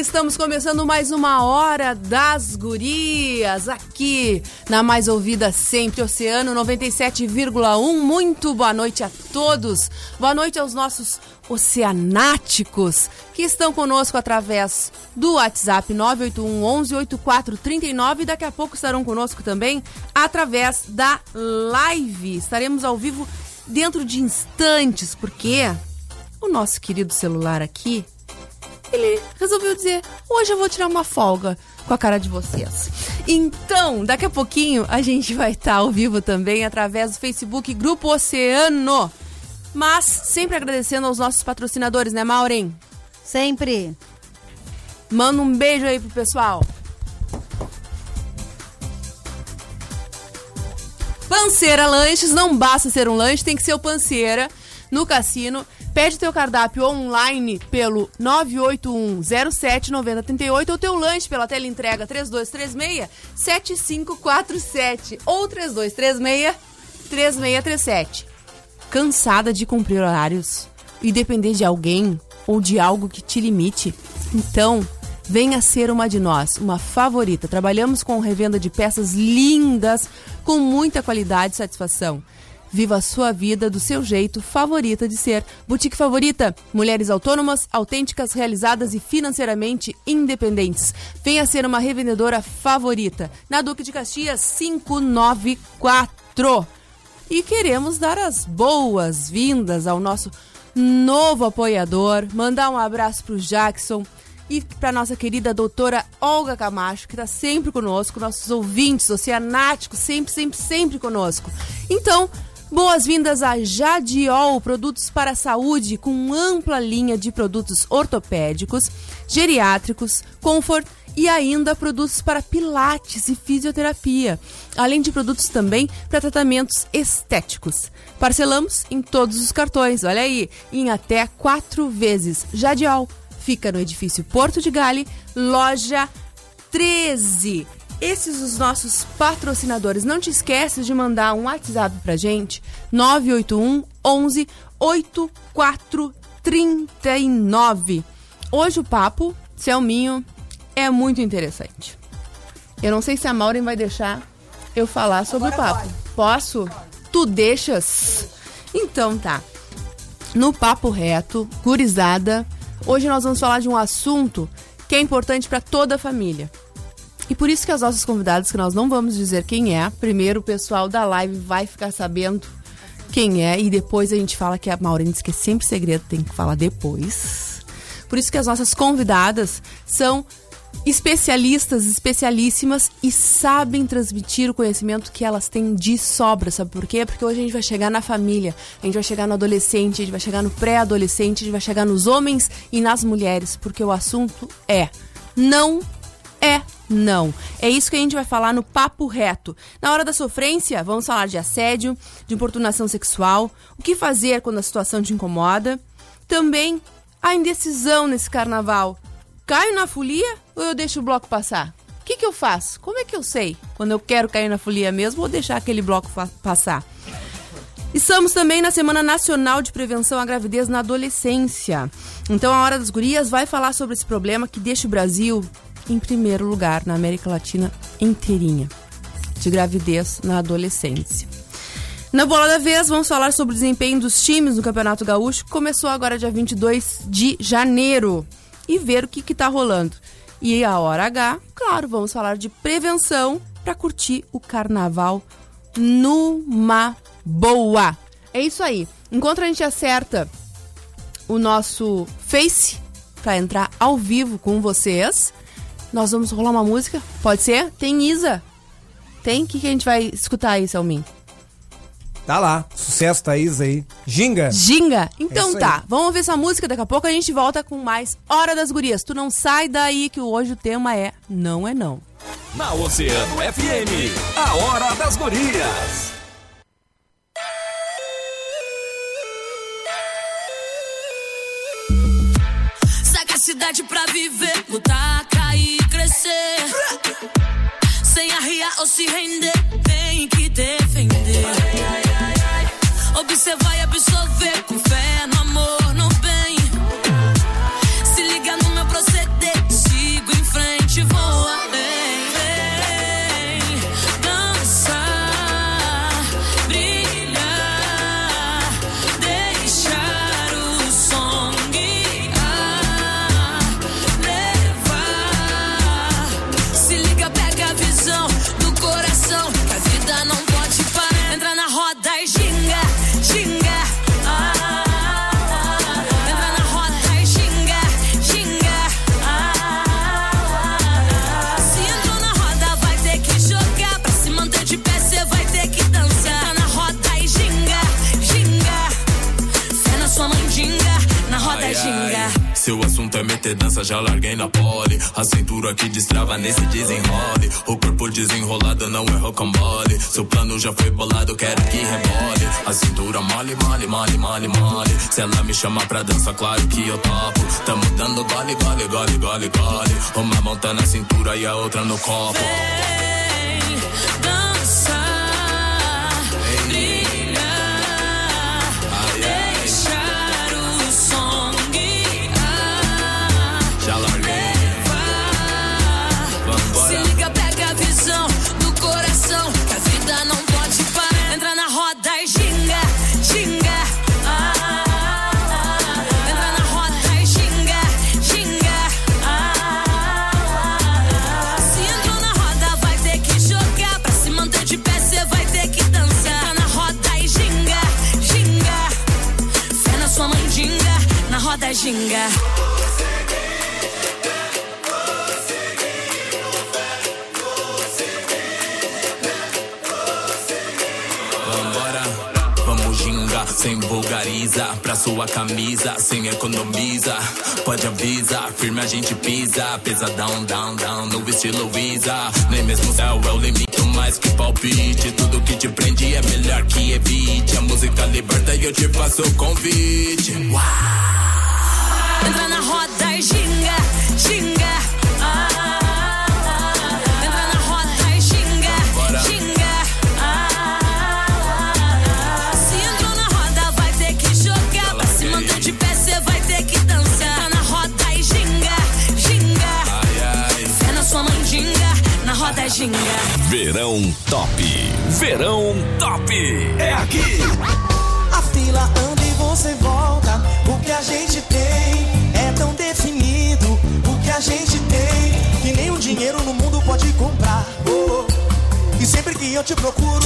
estamos começando mais uma hora das gurias aqui na mais ouvida sempre Oceano 97,1. Muito boa noite a todos. Boa noite aos nossos oceanáticos que estão conosco através do WhatsApp 981 11 8439 e daqui a pouco estarão conosco também através da live. Estaremos ao vivo dentro de instantes, porque o nosso querido celular aqui ele resolveu dizer: hoje eu vou tirar uma folga com a cara de vocês. Então, daqui a pouquinho a gente vai estar ao vivo também através do Facebook Grupo Oceano. Mas sempre agradecendo aos nossos patrocinadores, né, Maureen? Sempre. Manda um beijo aí pro pessoal. Panceira Lanches, não basta ser um lanche, tem que ser o Panceira no cassino. Pede teu cardápio online pelo 981079038 ou teu lanche pela tela entrega 3236 7547 ou 3236 3637. Cansada de cumprir horários e depender de alguém ou de algo que te limite? Então, venha ser uma de nós, uma favorita. Trabalhamos com revenda de peças lindas, com muita qualidade e satisfação. Viva a sua vida do seu jeito favorita de ser. Boutique Favorita, mulheres autônomas, autênticas, realizadas e financeiramente independentes. Venha ser uma revendedora favorita. Na Duque de Caxias 594. E queremos dar as boas-vindas ao nosso novo apoiador, mandar um abraço pro Jackson e para nossa querida doutora Olga Camacho, que está sempre conosco, nossos ouvintes oceanáticos, sempre, sempre, sempre conosco. Então, Boas-vindas a Jadiol, produtos para a saúde com ampla linha de produtos ortopédicos, geriátricos, comfort e ainda produtos para pilates e fisioterapia, além de produtos também para tratamentos estéticos. Parcelamos em todos os cartões, olha aí, em até quatro vezes. Jadiol fica no edifício Porto de Gale, loja 13 esses os nossos patrocinadores. Não te esqueças de mandar um WhatsApp pra gente, 981 11 8439. Hoje o papo, Selminho, é muito interessante. Eu não sei se a Maureen vai deixar eu falar sobre Agora o papo. Pode. Posso? Tu deixas? Então tá. No papo reto, gurizada, hoje nós vamos falar de um assunto que é importante para toda a família e por isso que as nossas convidadas, que nós não vamos dizer quem é, primeiro o pessoal da live vai ficar sabendo quem é e depois a gente fala que a Maureen diz que é sempre segredo, tem que falar depois. Por isso que as nossas convidadas são especialistas, especialíssimas e sabem transmitir o conhecimento que elas têm de sobra, sabe por quê? Porque hoje a gente vai chegar na família, a gente vai chegar no adolescente, a gente vai chegar no pré-adolescente, a gente vai chegar nos homens e nas mulheres, porque o assunto é não é não. É isso que a gente vai falar no Papo Reto. Na hora da sofrência, vamos falar de assédio, de importunação sexual, o que fazer quando a situação te incomoda. Também a indecisão nesse carnaval. Caio na folia ou eu deixo o bloco passar? O que, que eu faço? Como é que eu sei quando eu quero cair na folia mesmo ou deixar aquele bloco passar? Estamos também na Semana Nacional de Prevenção à Gravidez na Adolescência. Então a Hora das Gurias vai falar sobre esse problema que deixa o Brasil em primeiro lugar na América Latina inteirinha, de gravidez na adolescência. Na bola da vez, vamos falar sobre o desempenho dos times no Campeonato Gaúcho, que começou agora dia 22 de janeiro, e ver o que está rolando. E a hora H, claro, vamos falar de prevenção para curtir o carnaval numa boa. É isso aí. Enquanto a gente acerta o nosso Face para entrar ao vivo com vocês, nós vamos rolar uma música? Pode ser? Tem Isa. Tem? O que, que a gente vai escutar aí, Selmin? Tá lá, sucesso da Isa aí. Ginga. Ginga? Então é tá, vamos ver essa música, daqui a pouco a gente volta com mais Hora das Gurias. Tu não sai daí que hoje o tema é Não é Não. Na Oceano FM, a Hora das Gurias. Sagacidade pra viver, lutar, Sem arriar ou se render, tem que defender. Observar e absorver, com fé no amor, meter dança, já larguei na pole. A cintura que destrava nesse desenrole. O corpo desenrolado não é rocambole. Seu plano já foi bolado, quero que rebole. A cintura mole, mole, mole, mole, mole. Se ela me chama pra dança, claro que eu topo. Tamo dando gole, gole, gole, gole, gole. Uma mão tá na cintura e a outra no copo. Vem dançar, vamos gingar, sem vulgariza Pra sua camisa, sem economiza Pode avisar, firme a gente pisa. Pesadão, down, down, no estilo Visa. Nem mesmo céu é o limite, mais que palpite. Tudo que te prende é melhor que evite. A música liberta e eu te faço o convite. Entra É aqui. A fila anda e você volta. O que a gente tem é tão definido. O que a gente tem que nem o dinheiro no mundo pode comprar. Oh, E sempre que eu te procuro,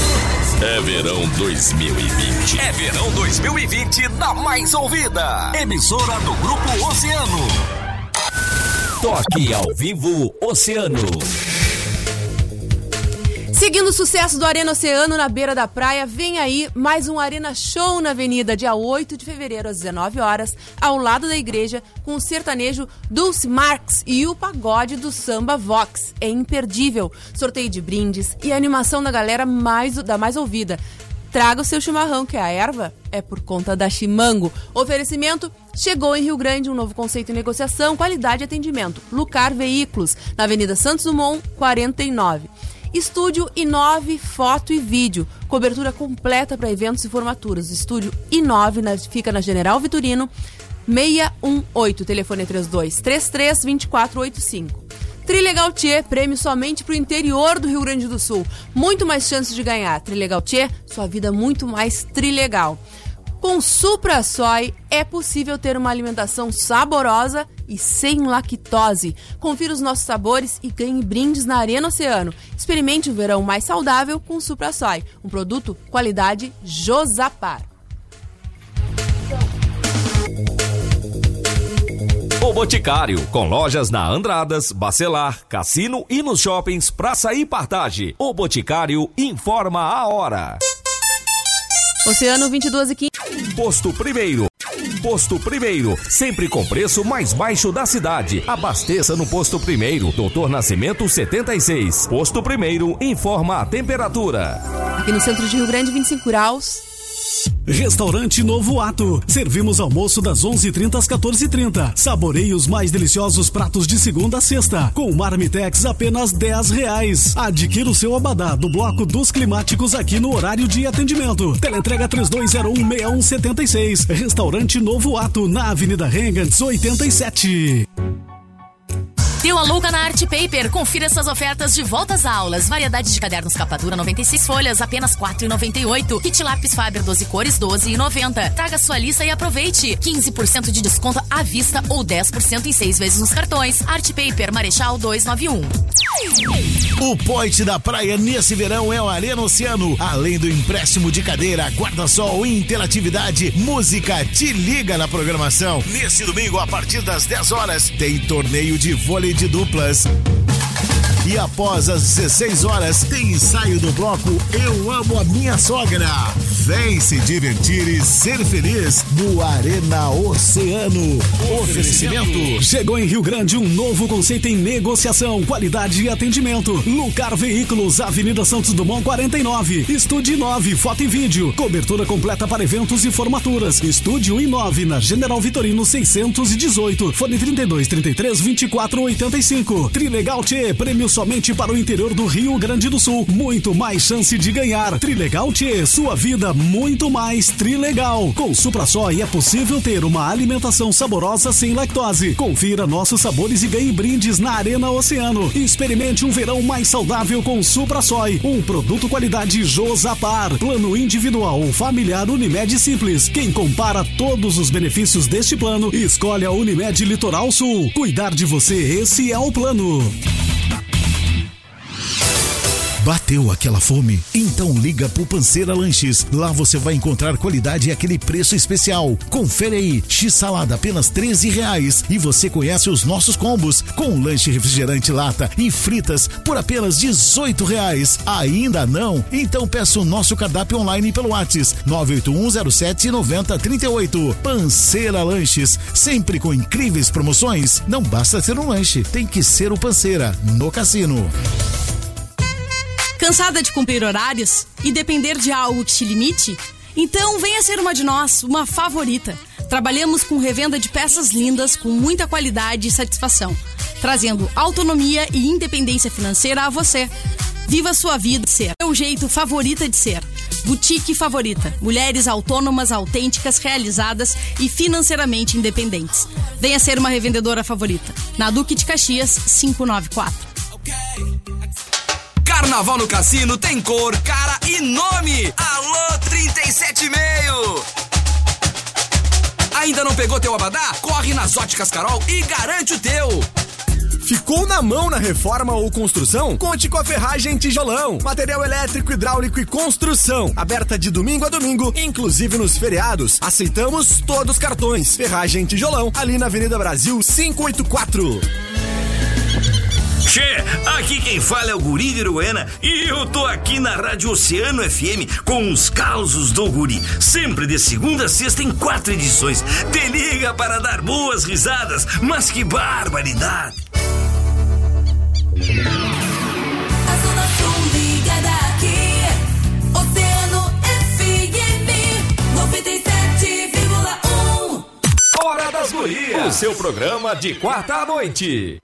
É verão 2020. É verão 2020 na mais ouvida. Emissora do Grupo Oceano. Toque ao vivo Oceano. Seguindo o sucesso do Arena Oceano na beira da praia, vem aí mais um Arena Show na Avenida, dia 8 de fevereiro, às 19 horas, ao lado da igreja, com o sertanejo Dulce Marx e o pagode do samba Vox. É imperdível. Sorteio de brindes e animação da galera mais, da mais ouvida. Traga o seu chimarrão, que a erva é por conta da Chimango. Oferecimento chegou em Rio Grande um novo conceito em negociação, qualidade e atendimento. Lucar Veículos, na Avenida Santos Dumont, 49. Estúdio Inove Foto e Vídeo. Cobertura completa para eventos e formaturas. Estúdio Inove na- fica na General Vitorino 618. Telefone é 32 33 2485. Trilegal Tchê, prêmio somente pro interior do Rio Grande do Sul. Muito mais chances de ganhar. Trilegal Tchê, sua vida muito mais trilegal. Com Supra Soy é possível ter uma alimentação saborosa e sem lactose. Confira os nossos sabores e ganhe brindes na Arena Oceano. Experimente o verão mais saudável com Supra Soy, um produto qualidade Josapar. O Boticário, com lojas na Andradas, Bacelar, Cassino e nos shoppings Praça e Partage. O Boticário informa a hora. Oceano 22 e 15. Posto Primeiro. Posto Primeiro, sempre com preço mais baixo da cidade. Abasteça no Posto Primeiro, Doutor Nascimento 76. Posto Primeiro informa a temperatura. Aqui no centro de Rio Grande, 25 graus. Restaurante Novo Ato. Servimos almoço das 11h30 às 14h30. Saboreie os mais deliciosos pratos de segunda a sexta. Com Marmitex apenas 10 reais. Adquira o seu abadá do bloco dos climáticos aqui no horário de atendimento. Teleentrega 32016176. Restaurante Novo Ato na Avenida Rengants 87. Deu a louca na Art Paper. Confira essas ofertas de volta às aulas. Variedade de cadernos capa dura 96 folhas, apenas 4,98. Kit lápis Faber 12 cores, 12,90. Traga sua lista e aproveite. 15% de desconto à vista ou 10% em seis vezes nos cartões. Art Paper Marechal 291. O point da praia nesse verão é o Arena Oceano. Além do empréstimo de cadeira, guarda-sol interatividade, música te liga na programação. Nesse domingo, a partir das 10 horas, tem torneio de vôlei de duplas. E após as 16 horas, tem ensaio do bloco Eu Amo a Minha Sogra. Vem se divertir e ser feliz no Arena Oceano. Oferecimento. Chegou em Rio Grande um novo conceito em negociação, qualidade e atendimento. Lucar Veículos, Avenida Santos Dumont 49. Estúdio 9, foto e vídeo. Cobertura completa para eventos e formaturas. Estúdio i9 na General Vitorino 618. Fone 32 33 24 85. Trilegal T, prêmio somente para o interior do Rio Grande do Sul. Muito mais chance de ganhar. Trilegal T, sua vida muito mais trilegal. Com Supra Soy é possível ter uma alimentação saborosa sem lactose. Confira nossos sabores e ganhe brindes na Arena Oceano. Experimente um verão mais saudável com Supra Soy, um produto qualidade Josapar. Plano individual ou familiar Unimed Simples. Quem compara todos os benefícios deste plano, escolhe a Unimed Litoral Sul. Cuidar de você, esse é o plano. Bateu aquela fome? Então liga pro Panceira Lanches. Lá você vai encontrar qualidade e aquele preço especial. Confere aí, x-salada apenas 13 reais. E você conhece os nossos combos, com lanche refrigerante lata e fritas por apenas 18 reais. Ainda não? Então peça o nosso cardápio online pelo WhatsApp 98107 9038. Panceira Lanches, sempre com incríveis promoções. Não basta ser um lanche, tem que ser o Panceira, no cassino. Cansada de cumprir horários e depender de algo que te limite? Então venha ser uma de nós, uma favorita. Trabalhamos com revenda de peças lindas com muita qualidade e satisfação, trazendo autonomia e independência financeira a você. Viva sua vida ser. É o jeito favorita de ser. Boutique Favorita. Mulheres autônomas, autênticas, realizadas e financeiramente independentes. Venha ser uma revendedora favorita. Na Duque de Caxias, 594. Carnaval no Cassino tem cor, cara e nome. Alô 37,5. Ainda não pegou teu abadá? Corre nas óticas Carol e garante o teu. Ficou na mão na reforma ou construção? Conte com a Ferragem Tijolão. Material elétrico, hidráulico e construção. Aberta de domingo a domingo, inclusive nos feriados. Aceitamos todos os cartões. Ferragem Tijolão, ali na Avenida Brasil 584. Che, aqui quem fala é o Guri de Uruena e eu tô aqui na Rádio Oceano FM com os causos do Guri. Sempre de segunda a sexta em quatro edições. Te liga para dar boas risadas, mas que barbaridade! A Zona Sul ligada aqui. Oceano FM 97,1. Hora das Gurias. O seu programa de quarta à noite.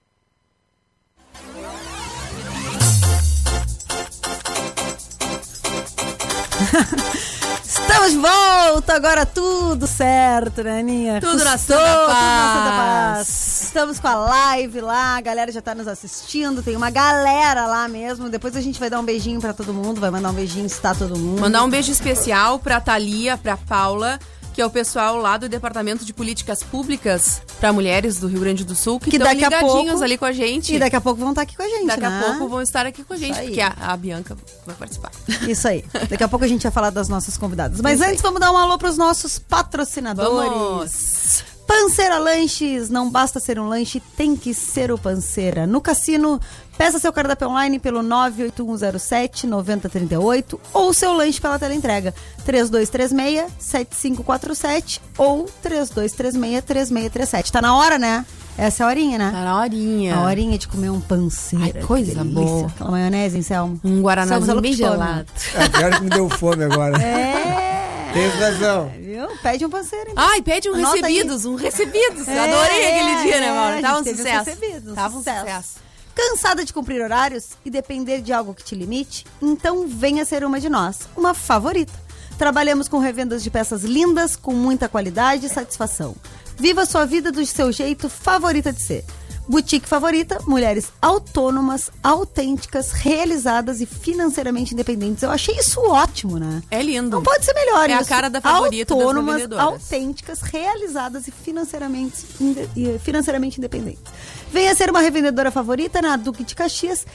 Estamos de volta, agora tudo certo, né, Aninha? Tudo na Santa tudo na Paz. Paz. Estamos com a live lá, a galera já tá nos assistindo, tem uma galera lá mesmo. Depois a gente vai dar um beijinho pra todo mundo, vai mandar um beijinho se tá todo mundo. Mandar um beijo especial pra Thalia, pra Paula, que é o pessoal lá do Departamento de Políticas Públicas pra Mulheres do Rio Grande do Sul, que Que estão daqui a ligadinhos pouco- ali com a gente. E daqui a pouco vão estar aqui com a gente, Daqui né? a pouco vão estar aqui com a gente, Isso aí. porque a, a Bianca vai participar. Isso aí. Daqui a pouco a gente vai falar das nossas convidadas. Mas antes, vamos dar um alô pros nossos patrocinadores. Vamos! Panceira Lanches, não basta ser um lanche, tem que ser o Panceira. No cassino, peça seu cardápio online pelo 98107 9038 ou seu lanche pela teleentrega 3236 7547 ou 3236 3637. Tá na hora, né? Essa é a horinha, né? Tá na horinha. A horinha de comer um panceira. Ai, coisa que delícia. boa. Aquela maionese, hein, Selma? Um guaranazinho bem gelado. É, pior que me deu fome agora. É. Tem razão. Viu? Pede um panceiro, então. Ai, pede um Anota aí. recebidos, um recebidos. É, Adorei aquele dia, né, é, Mauro? Tava um sucesso. recebidos, um Tava um sucesso. sucesso. Cansada de cumprir horários e depender de algo que te limite? Então venha ser uma de nós, uma favorita. Trabalhamos com revendas de peças lindas, com muita qualidade e satisfação. Viva sua vida do seu jeito favorita de ser. Boutique Favorita, mulheres autônomas, autênticas, realizadas e financeiramente independentes. Eu achei isso ótimo, né? É lindo. Não pode ser melhor É a isso. cara da favorita Autônomas, autênticas, realizadas e financeiramente, inde- financeiramente independentes. Venha ser uma revendedora favorita na Duque de Caxias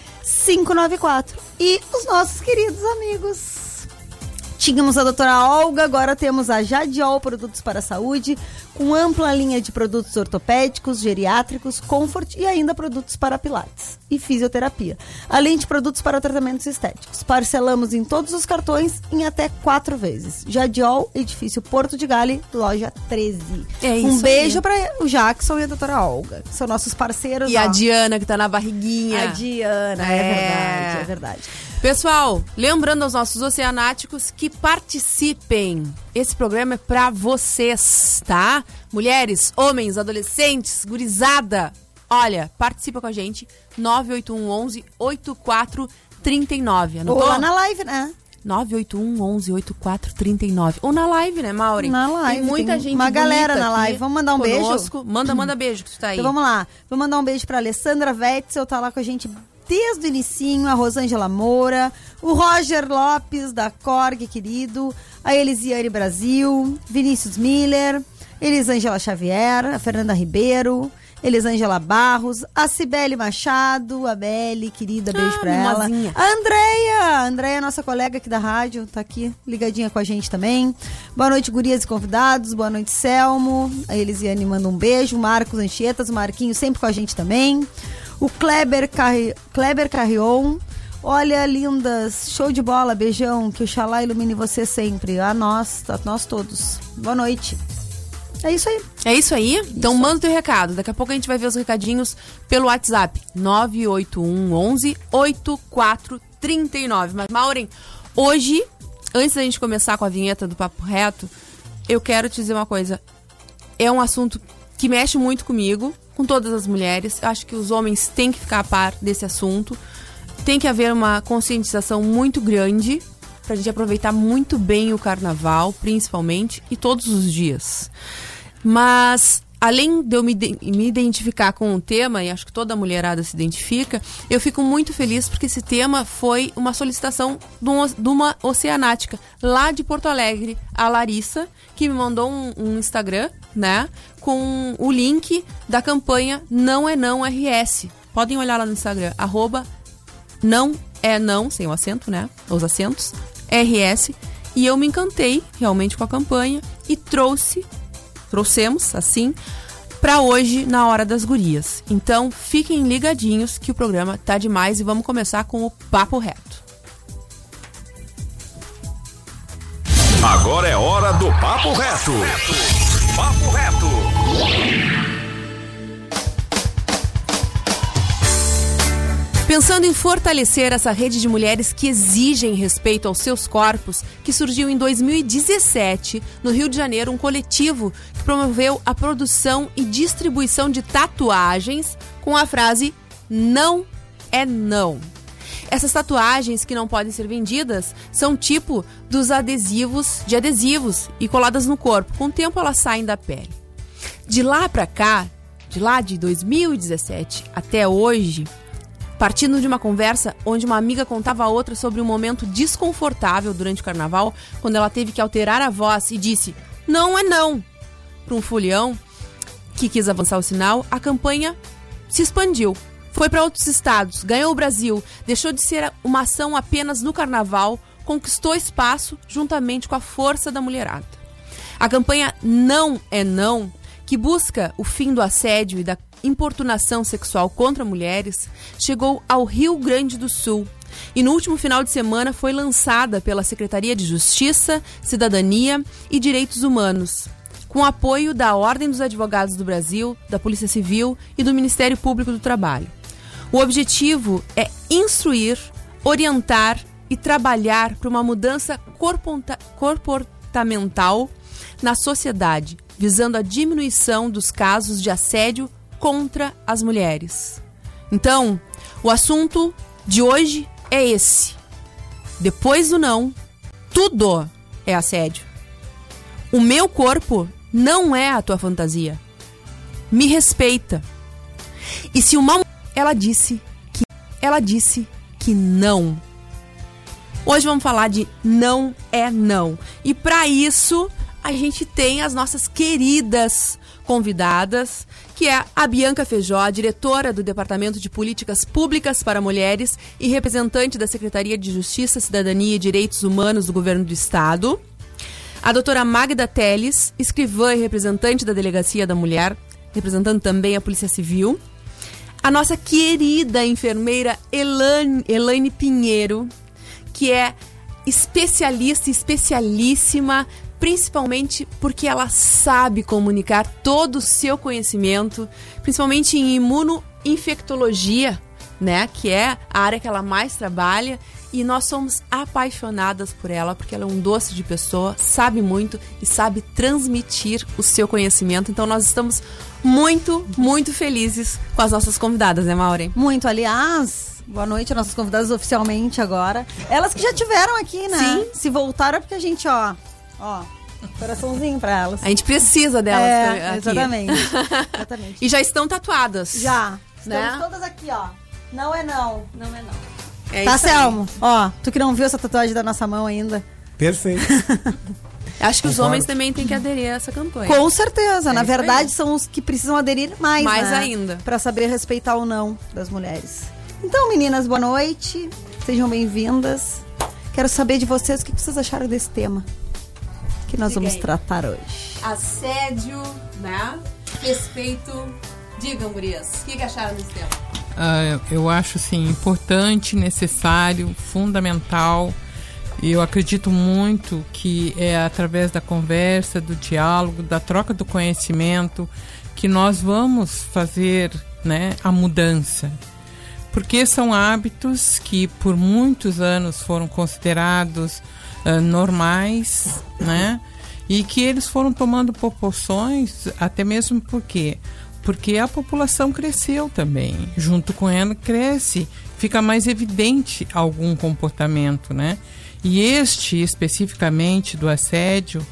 594. E os nossos queridos amigos. Tínhamos a doutora Olga, agora temos a Jadiol Produtos para a Saúde, com ampla linha de produtos ortopédicos, geriátricos, comfort e ainda produtos para pilates e fisioterapia, além de produtos para tratamentos estéticos. Parcelamos em todos os cartões em até quatro vezes. Jadiol, Edifício Porto de Gale, loja 13. É um isso beijo aí. para o Jackson e a doutora Olga, que são nossos parceiros. E ó. a Diana, que tá na barriguinha. A Diana, é, É. verdade, é verdade. Pessoal, lembrando aos nossos oceanáticos que participem. Esse programa é pra vocês, tá? Mulheres, homens, adolescentes, gurizada. Olha, participa com a gente. 981 11 8439. Ou lá na live, né? 981 11 8439. Ou na live, né, Maureen? Na live, Tem muita tem gente uma galera na live. Vamos mandar um beijo? conosco. Manda, manda beijo que tu tá aí. Então vamos lá. Vou mandar um beijo pra Alessandra Wetzel, tá lá com a gente desde o inicinho, a Rosângela Moura, o Roger Lopes, da Corg, querido, a Elisiane Brasil, Vinícius Miller, Elisângela Xavier, a Fernanda Ribeiro, Elisângela Barros, a Cibele Machado, a Beli, querida, beijo Ah, pra ela. A Andréia, a Andréia, nossa colega aqui da rádio, tá aqui ligadinha com a gente também. Boa noite, gurias e convidados. Boa noite, Selmo. A Elisiane manda um beijo. Marcos Anchietas, o Marquinho sempre com a gente também. O Kleber, Carri... Kleber Carrion. Olha, lindas, show de bola, beijão. Que o Xalá ilumine você sempre. A nós, a nós todos. Boa noite. É isso aí. É isso aí? Então manda o teu recado. Daqui a pouco a gente vai ver os recadinhos pelo WhatsApp. 981 11 8439. Mas, Maureen, hoje, antes da gente começar com a vinheta do Papo Reto, eu quero te dizer uma coisa. É um assunto que mexe muito comigo, com todas as mulheres. Eu acho que os homens têm que ficar a par desse assunto. Tem que haver uma conscientização muito grande pra gente aproveitar muito bem o carnaval, principalmente, e todos os dias. Mas, além de eu me, me identificar com o tema, e acho que toda mulherada se identifica, eu fico muito feliz porque esse tema foi uma solicitação de, um- de uma oceanática lá de Porto Alegre, a Larissa, que me mandou um, um Instagram, né, com o link da campanha Não é Não RS. Podem olhar lá no Instagram, arroba não é não, sem o acento, né? Os acentos, RS. E eu me encantei realmente com a campanha e trouxe, trouxemos, assim, pra hoje na Hora das Gurias. Então fiquem ligadinhos que o programa tá demais e vamos começar com o Papo Reto. Agora é hora do Papo Reto. Papo Reto. Pensando em fortalecer essa rede de mulheres que exigem respeito aos seus corpos, que surgiu em 2017, no Rio de Janeiro, um coletivo que promoveu a produção e distribuição de tatuagens com a frase não é não. Essas tatuagens que não podem ser vendidas são tipo dos adesivos de adesivos e coladas no corpo. Com o tempo elas saem da pele. De lá pra cá, de lá de 2017 até hoje, partindo de uma conversa onde uma amiga contava a outra sobre um momento desconfortável durante o carnaval, quando ela teve que alterar a voz e disse: "Não é não". Para um folião que quis avançar o sinal, a campanha se expandiu. Foi para outros estados, ganhou o Brasil, deixou de ser uma ação apenas no carnaval, conquistou espaço juntamente com a força da mulherada. A campanha Não é Não, que busca o fim do assédio e da importunação sexual contra mulheres, chegou ao Rio Grande do Sul e no último final de semana foi lançada pela Secretaria de Justiça, Cidadania e Direitos Humanos, com apoio da Ordem dos Advogados do Brasil, da Polícia Civil e do Ministério Público do Trabalho. O objetivo é instruir, orientar e trabalhar para uma mudança comportamental na sociedade, visando a diminuição dos casos de assédio contra as mulheres. Então, o assunto de hoje é esse. Depois do não, tudo é assédio. O meu corpo não é a tua fantasia. Me respeita. E se uma ela disse que ela disse que não. Hoje vamos falar de não é não. E para isso, a gente tem as nossas queridas convidadas, que é a Bianca Feijó, diretora do Departamento de Políticas Públicas para Mulheres e representante da Secretaria de Justiça, Cidadania e Direitos Humanos do Governo do Estado. A doutora Magda Teles, escrivã e representante da Delegacia da Mulher, representando também a Polícia Civil. A nossa querida enfermeira Elane, Elaine Pinheiro, que é especialista, especialíssima, principalmente porque ela sabe comunicar todo o seu conhecimento, principalmente em imunoinfectologia, né, que é a área que ela mais trabalha, e nós somos apaixonadas por ela, porque ela é um doce de pessoa, sabe muito e sabe transmitir o seu conhecimento. Então nós estamos muito, muito felizes com as nossas convidadas, né, Maureen? Muito, aliás, boa noite, nossas convidadas oficialmente agora. Elas que já tiveram aqui, né? Sim. Se voltaram é porque a gente, ó, ó, coraçãozinho pra elas. A gente precisa delas É, aqui. exatamente. exatamente. E já estão tatuadas. Já. Estamos Né? todas aqui, ó. Não é não. Não é não. É tá. Selmo? Ó, tu que não viu essa tatuagem da nossa mão ainda. Perfeito. Acho que os Concordo. homens também têm que aderir a essa campanha. Com certeza. É Na verdade, são os que precisam aderir mais. Mais né? ainda. Pra saber respeitar ou não das mulheres. Então, meninas, boa noite. Sejam bem-vindas. Quero saber de vocês o que vocês acharam desse tema que nós Diga vamos aí. tratar hoje. Assédio, né? Respeito. Digam, gurias, o que, que acharam desse tema? Ah, eu acho assim importante, necessário, fundamental. E eu acredito muito que é através da conversa, do diálogo, da troca do conhecimento que nós vamos fazer, né, a mudança. Porque são hábitos que por muitos anos foram considerados ah, normais, né? E que eles foram tomando proporções, até mesmo porque porque a população cresceu também. Junto com ela cresce, fica mais evidente algum comportamento, né? E este especificamente do assédio,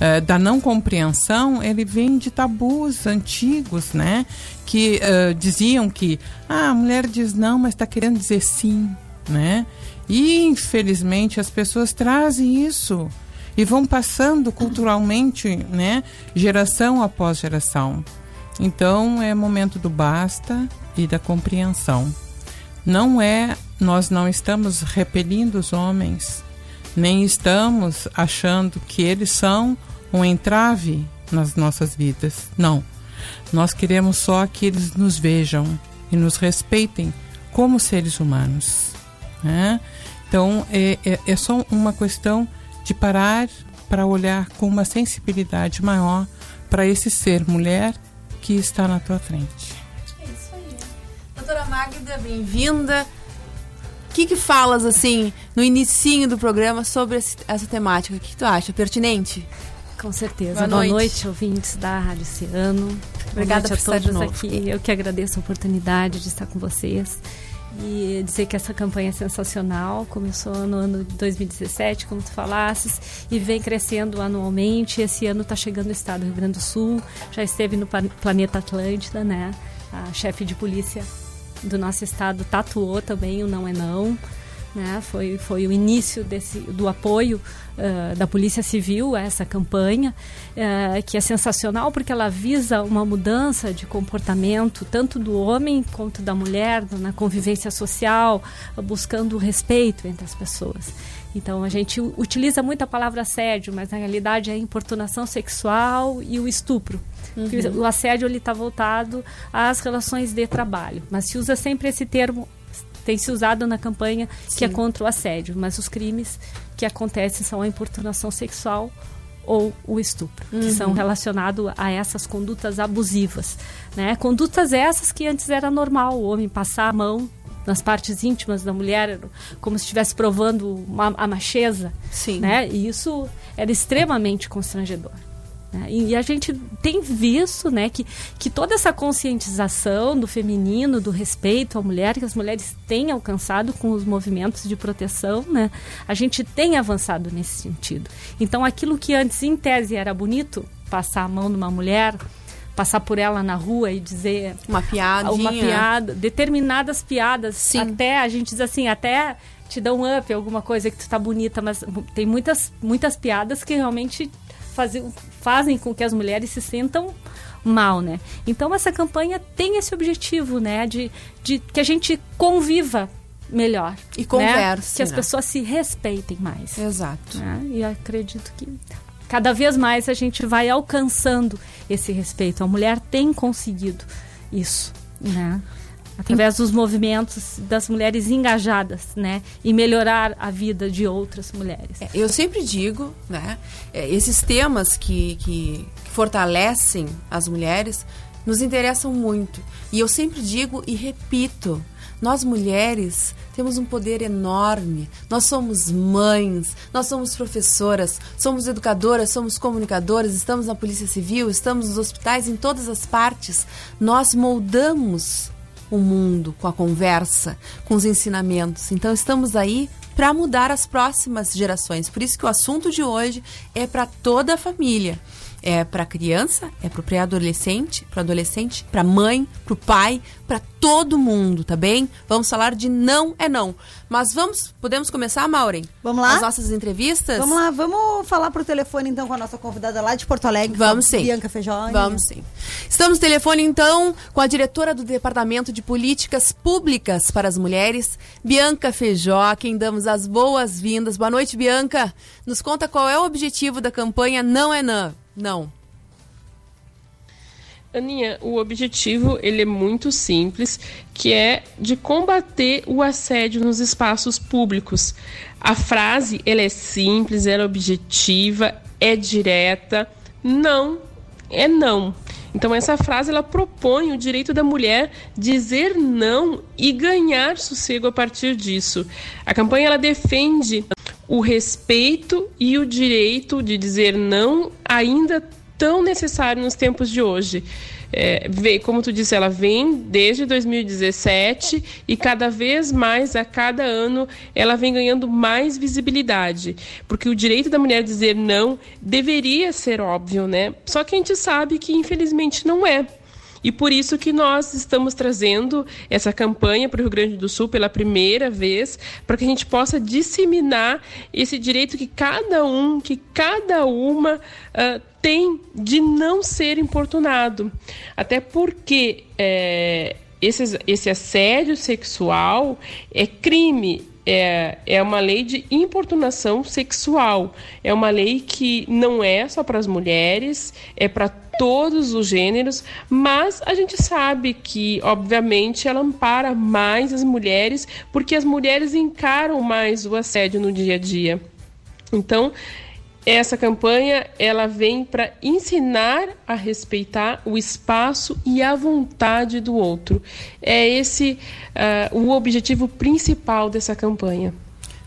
eh, da não compreensão, ele vem de tabus antigos, né? Que eh, diziam que ah, a mulher diz não, mas está querendo dizer sim, né? E infelizmente as pessoas trazem isso e vão passando culturalmente, né? Geração após geração. Então é momento do basta e da compreensão. Não é, nós não estamos repelindo os homens, nem estamos achando que eles são um entrave nas nossas vidas. Não. Nós queremos só que eles nos vejam e nos respeitem como seres humanos. Né? Então é, é, é só uma questão de parar para olhar com uma sensibilidade maior para esse ser mulher que está na tua frente. Doutora Magda, bem-vinda. O que, que falas, assim, no inicinho do programa sobre esse- essa temática? O que, que tu acha? Pertinente? Com certeza. Boa Boa, noite. noite. ouvintes da Rádio Oceano. Obrigada por estar aqui. Eu que agradeço a oportunidade de estar com vocês e dizer que essa campanha é sensacional. Começou no ano de 2017, como tu falasses, e vem crescendo anualmente. Esse ano está chegando no estado do Rio Grande do Sul. Já esteve no planeta Atlântida, né? A chefe de polícia do nosso estado tatuou também o Não é Não. Né? Foi, foi o início desse, do apoio ah, da Polícia Civil a essa campanha, ah, que é sensacional porque ela visa uma mudança de comportamento, tanto do homem quanto da mulher, na convivência social, buscando o respeito entre as pessoas. Então a gente utiliza muito a palavra assédio, mas na realidade é a importunação sexual e o estupro. Uhum. O assédio está voltado às relações de trabalho, mas se usa sempre esse termo tem se usado na campanha que é Sim. contra o assédio, mas os crimes que acontecem são a importunação sexual ou o estupro, Uhum. que são relacionados a essas condutas abusivas, né? Condutas essas que antes era normal o homem passar a mão nas partes íntimas da mulher, como se estivesse provando uma, a macheza, Sim. né? E isso era extremamente constrangedor. Né? E, a gente tem visto né, que, que toda essa conscientização do feminino, do respeito à mulher, que as mulheres têm alcançado com os movimentos de proteção, né, a gente tem avançado nesse sentido. Então, aquilo que antes, em tese, era bonito, passar a mão numa mulher, passar por ela na rua e dizer Uma piadinha. uma piada, determinadas piadas, até a gente diz assim, até te dão um up, alguma coisa que tu tá bonita, mas tem muitas, muitas piadas que realmente fazem, fazem com que as mulheres se sintam mal, né? Então essa campanha tem esse objetivo, né, de, de que a gente conviva melhor E né? converse, que as né? pessoas se respeitem mais. Exato. né? E acredito que cada vez mais a gente vai alcançando esse respeito. A mulher tem conseguido isso, né? Através dos movimentos das mulheres engajadas, né? E melhorar a vida de outras mulheres. É, eu sempre digo, né? é, Esses temas que, que, que fortalecem as mulheres nos interessam muito. E eu sempre digo e repito: nós mulheres temos um poder enorme. Nós somos mães, nós somos professoras, somos educadoras, somos comunicadoras, estamos na Polícia Civil, estamos nos hospitais, em todas as partes. Nós moldamos o mundo com a conversa, com os ensinamentos. Então estamos aí para mudar as próximas gerações. Por isso que o assunto de hoje é para toda a família. É para a criança, é para o pré-adolescente, para o adolescente, para a mãe, para o pai, para todo mundo, tá bem? Vamos falar de não é não. Mas vamos, podemos começar, Maureen? Vamos lá? As nossas entrevistas? Vamos lá, vamos falar por telefone então com a nossa convidada lá de Porto Alegre. Vamos sim. Bianca Feijó. Vamos sim. Estamos no telefone então com a diretora do Departamento de Políticas Públicas para as Mulheres, Bianca Feijó, a quem damos as boas-vindas. Boa noite, Bianca. Nos conta qual é o objetivo da campanha Não é Não. Não. Aninha, o objetivo ele é muito simples, que é de combater o assédio nos espaços públicos. A frase ela é simples, ela é objetiva, é direta, não é não. Então essa frase ela propõe o direito da mulher dizer não e ganhar sossego a partir disso. A campanha ela defende o respeito e o direito de dizer não ainda tão necessário nos tempos de hoje. É, como tu disse, ela vem desde 2017 e cada vez mais, a cada ano, ela vem ganhando mais visibilidade. Porque o direito da mulher dizer não deveria ser óbvio, né? Só que a gente sabe que infelizmente não é. E por isso que nós estamos trazendo essa campanha para o Rio Grande do Sul pela primeira vez, para que a gente possa disseminar esse direito que cada um, que cada uma uh, tem de não ser importunado. Até porque é, esse, esse assédio sexual é crime, é, é uma lei de importunação sexual. É uma lei que não é só para as mulheres, é para todos os gêneros, mas a gente sabe que, obviamente, ela ampara mais as mulheres, porque as mulheres encaram mais o assédio no dia a dia. Então, essa campanha ela vem para ensinar a respeitar o espaço e a vontade do outro. É esse uh, o objetivo principal dessa campanha.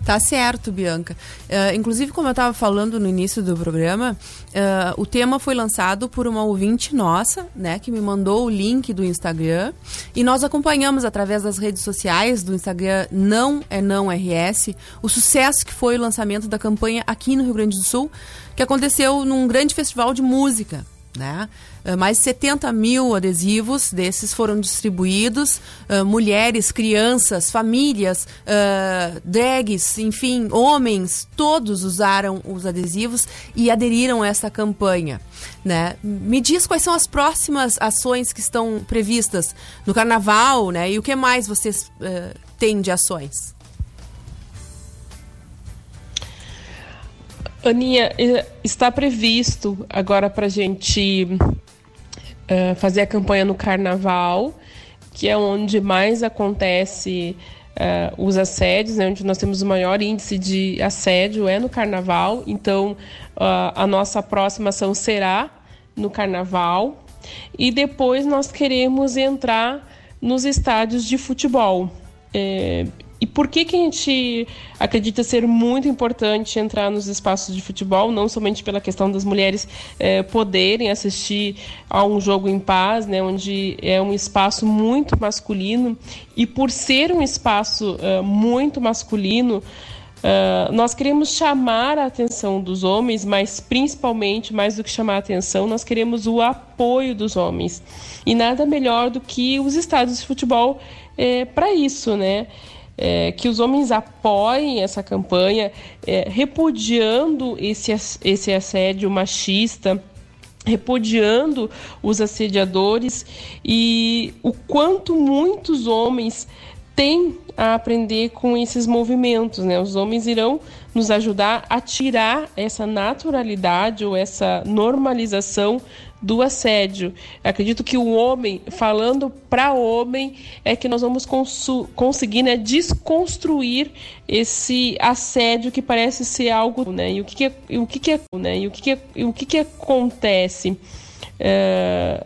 Tá certo, Bianca. Uh, inclusive, como eu estava falando no início do programa, uh, o tema foi lançado por uma ouvinte nossa, né, que me mandou o link do Instagram e nós acompanhamos através das redes sociais do Instagram Não é Não RS o sucesso que foi o lançamento da campanha aqui no Rio Grande do Sul, que aconteceu num grande festival de música. Né? Uh, mais de 70 mil adesivos desses foram distribuídos. Uh, mulheres, crianças, famílias, uh, drags, enfim, homens, todos usaram os adesivos e aderiram a essa campanha. Né? Me diz quais são as próximas ações que estão previstas no carnaval né? e o que mais vocês têm de ações. Aninha, está previsto agora para a gente uh, fazer a campanha no Carnaval, que é onde mais acontece uh, os assédios, né, onde nós temos o maior índice de assédio é no Carnaval. Então, uh, a nossa próxima ação será no Carnaval. E depois nós queremos entrar nos estádios de futebol. É, e por que, que a gente acredita ser muito importante entrar nos espaços de futebol, não somente pela questão das mulheres eh, poderem assistir a um jogo em paz, né, onde é um espaço muito masculino, e por ser um espaço uh, muito masculino, uh, nós queremos chamar a atenção dos homens, mas principalmente, mais do que chamar a atenção, nós queremos o apoio dos homens. E nada melhor do que os estádios de futebol eh, para isso, né? É, que os homens apoiem essa campanha, é, repudiando esse, esse assédio machista repudiando os assediadores e o quanto muitos homens têm a aprender com esses movimentos, né? Os homens irão nos ajudar a tirar essa naturalidade ou essa normalização do assédio. Acredito que o homem, falando para homem, é que nós vamos conseguir né, desconstruir esse assédio que parece ser algo, né? E o que, que é, o que, que é, né? E o que, que é, o que, que acontece? É,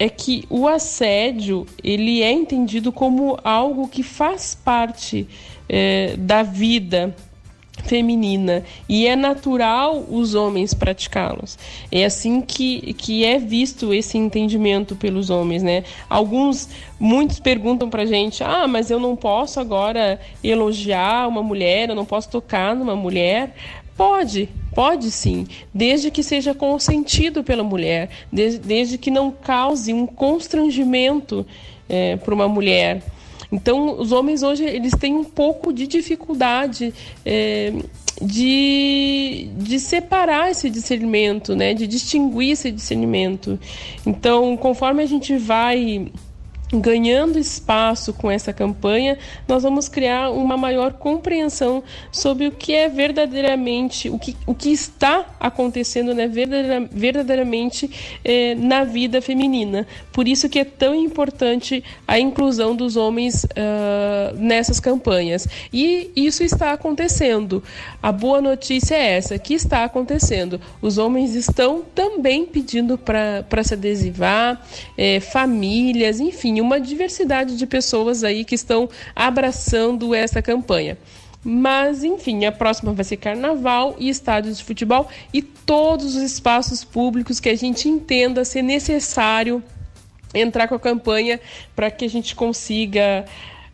é que o assédio ele é entendido como algo que faz parte é, da vida feminina e é natural os homens praticá-los. É assim que, que é visto esse entendimento pelos homens, né? Alguns, muitos perguntam pra gente: "Ah, mas eu não posso agora elogiar uma mulher, eu não posso tocar numa mulher?" Pode, pode sim, desde que seja consentido pela mulher, desde, desde que não cause um constrangimento é, para uma mulher. Então, os homens hoje eles têm um pouco de dificuldade é, de, de separar esse discernimento, né? de distinguir esse discernimento. Então, conforme a gente vai ganhando espaço com essa campanha, nós vamos criar uma maior compreensão sobre o que é verdadeiramente, o que, o que está acontecendo né, verdadeiramente eh, na vida feminina. Por isso que é tão importante a inclusão dos homens uh, nessas campanhas. E isso está acontecendo. A boa notícia é essa, que está acontecendo. Os homens estão também pedindo para se adesivar, eh, famílias, enfim, uma diversidade de pessoas aí que estão abraçando essa campanha. Mas, enfim, a próxima vai ser carnaval e estádios de futebol e todos os espaços públicos que a gente entenda ser necessário entrar com a campanha para que a gente consiga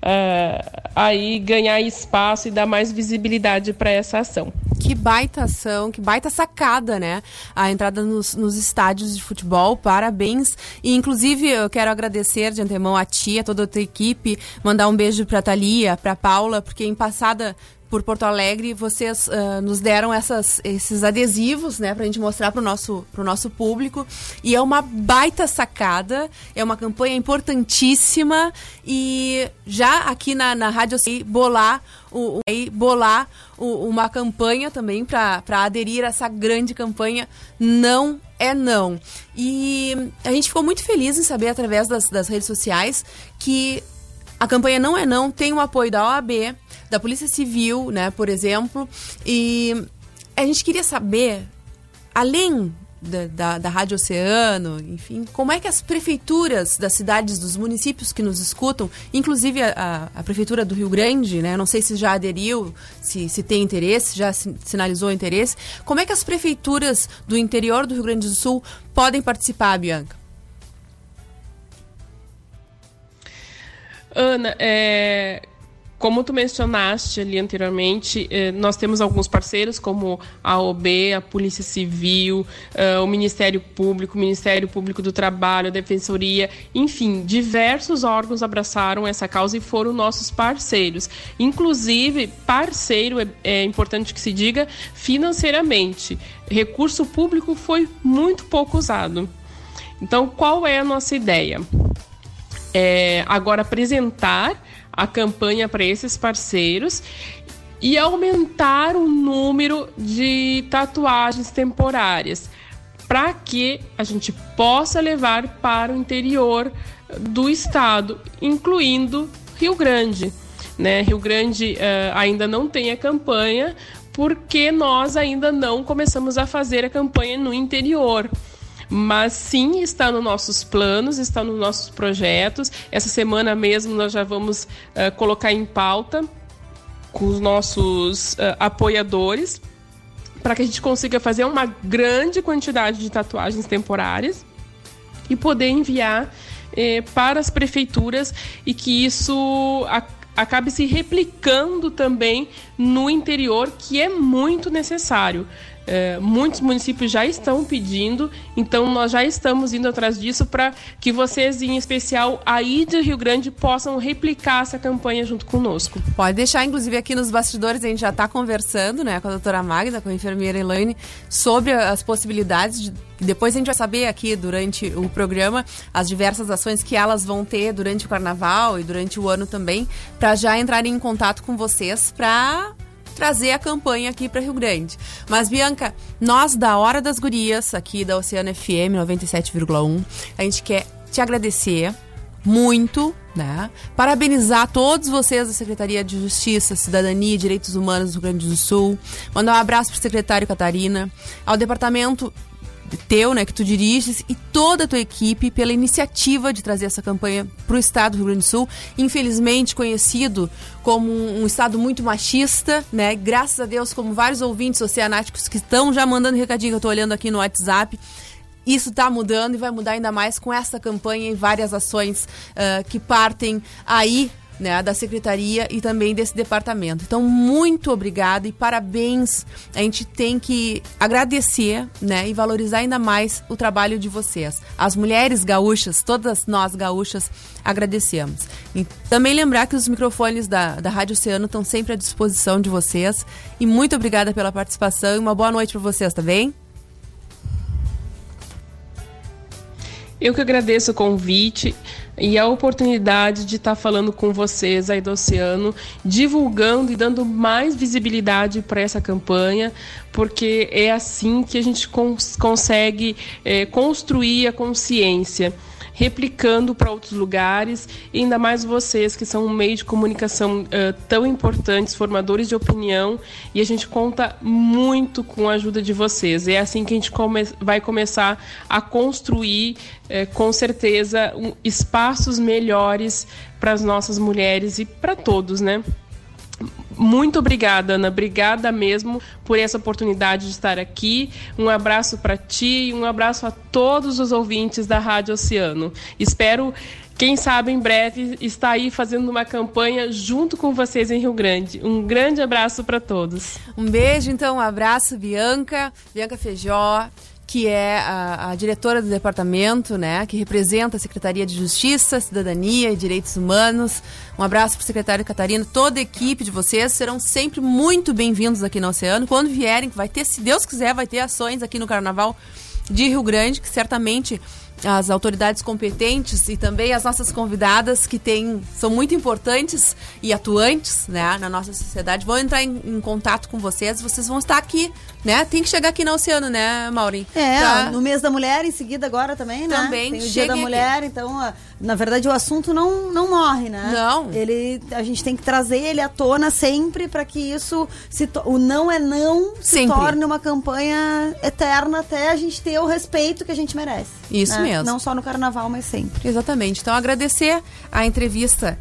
uh, aí ganhar espaço e dar mais visibilidade para essa ação. Que baita ação, que baita sacada, né? A entrada nos, nos, estádios de futebol, parabéns. E inclusive eu quero agradecer de antemão a tia, toda a tua equipe, mandar um beijo para Thalia, para Paula, porque em passada por Porto Alegre, vocês uh, nos deram essas, esses adesivos, né, pra gente mostrar pro nosso, pro nosso público. E é uma baita sacada, é uma campanha importantíssima e já aqui na, na Rádio bolar o, o, bolar o, uma campanha também para aderir a essa grande campanha Não é Não. E a gente ficou muito feliz em saber através das, das redes sociais que a campanha Não é Não tem o apoio da OAB, da Polícia Civil, né, por exemplo. E a gente queria saber, além da, da, da, Rádio Oceano, enfim, como é que as prefeituras das cidades, dos municípios que nos escutam, inclusive a, a, a Prefeitura do Rio Grande, né, não sei se já aderiu, se, se tem interesse, já sinalizou interesse, como é que as prefeituras do interior do Rio Grande do Sul podem participar, Bianca? Ana, é, como tu mencionaste ali anteriormente, eh, nós temos alguns parceiros como a OB, a Polícia Civil, eh, o Ministério Público, o Ministério Público do Trabalho, a Defensoria, enfim, diversos órgãos abraçaram essa causa e foram nossos parceiros. Inclusive, parceiro é, é importante que se diga financeiramente. Recurso público foi muito pouco usado. Então, qual é a nossa ideia? É, agora apresentar a campanha para esses parceiros e aumentar o número de tatuagens temporárias para que a gente possa levar para o interior do estado, incluindo Rio Grande. Né? Rio Grande uh, ainda não tem a campanha porque nós ainda não começamos a fazer a campanha no interior. Mas sim, está nos nossos planos, está nos nossos projetos. Essa semana mesmo nós já vamos uh, colocar em pauta com os nossos uh, apoiadores para que a gente consiga fazer uma grande quantidade de tatuagens temporárias e poder enviar eh, para as prefeituras e que isso acabe se replicando também no interior, que é muito necessário. É, muitos municípios já estão pedindo, então nós já estamos indo atrás disso para que vocês, em especial aí de Rio Grande, possam replicar essa campanha junto conosco. Pode deixar, inclusive, aqui nos bastidores, a gente já está conversando né, com a doutora Magda, com a enfermeira Elaine, sobre as possibilidades de. Depois a gente vai saber aqui durante o programa as diversas ações que elas vão ter durante o carnaval e durante o ano também, para já entrarem em contato com vocês para trazer a campanha aqui para Rio Grande. Mas, Bianca, nós da Hora das Gurias, aqui da Oceano FM 97,1, a gente quer te agradecer muito, né? Parabenizar todos vocês da Secretaria de Justiça, Cidadania e Direitos Humanos do Rio Grande do Sul. Mandar um abraço para o secretário Catarina, ao departamento teu, né, que tu diriges e toda a tua equipe pela iniciativa de trazer essa campanha para o estado do Rio Grande do Sul, infelizmente conhecido como um, estado muito machista, né? Graças a Deus, como vários ouvintes oceanáticos que estão já mandando recadinho, que eu tô olhando aqui no WhatsApp, isso está mudando e vai mudar ainda mais com essa campanha e várias ações uh, que partem aí né, da secretaria e também desse departamento. Então, muito obrigada e parabéns. A gente tem que agradecer, né, e valorizar ainda mais o trabalho de vocês. As mulheres gaúchas, todas nós gaúchas, agradecemos. E também lembrar que os microfones da, da Rádio Oceano estão sempre à disposição de vocês. E muito obrigada pela participação e uma boa noite para vocês, tá bem? Eu que agradeço o convite e a oportunidade de estar falando com vocês aí do Oceano, divulgando e dando mais visibilidade para essa campanha, porque é assim que a gente cons consegue é, construir a consciência replicando para outros lugares, e ainda mais vocês que são um meio de comunicação uh, tão importantes, formadores de opinião, e a gente conta muito com a ajuda de vocês. É assim que a gente come vai começar a construir, uh, com certeza, um, espaços melhores para as nossas mulheres e para todos, né? Muito obrigada, Ana. Obrigada mesmo por essa oportunidade de estar aqui. Um abraço para ti e um abraço a todos os ouvintes da Rádio Oceano. Espero, quem sabe, em breve estar aí fazendo uma campanha junto com vocês em Rio Grande. Um grande abraço para todos. Um beijo, então, um abraço, Bianca, Bianca Feijó que é a, a, diretora do departamento, né, que representa a Secretaria de Justiça, Cidadania e Direitos Humanos. Um abraço para o secretário Catarina, toda a equipe de vocês serão sempre muito bem-vindos aqui no Oceano. Quando vierem, vai ter, se Deus quiser, vai ter ações aqui no Carnaval de Rio Grande, que certamente as autoridades competentes e também as nossas convidadas que têm, são muito importantes e atuantes né, na nossa sociedade vão entrar em, em contato com vocês. Vocês vão estar aqui, né? Tem que chegar aqui no Oceano, né, Maureen? É, pra... no mês da mulher, em seguida agora também, né? Também. Tem o dia da mulher, aqui. então, na verdade, o assunto não, não morre, né? Não. Ele, a gente tem que trazer ele à tona sempre para que isso, se o não é não, se sempre. torne uma campanha eterna até a gente ter o respeito que a gente merece. Isso né? Mesmo. Não só no carnaval, mas sempre. Exatamente. Então, agradecer a entrevista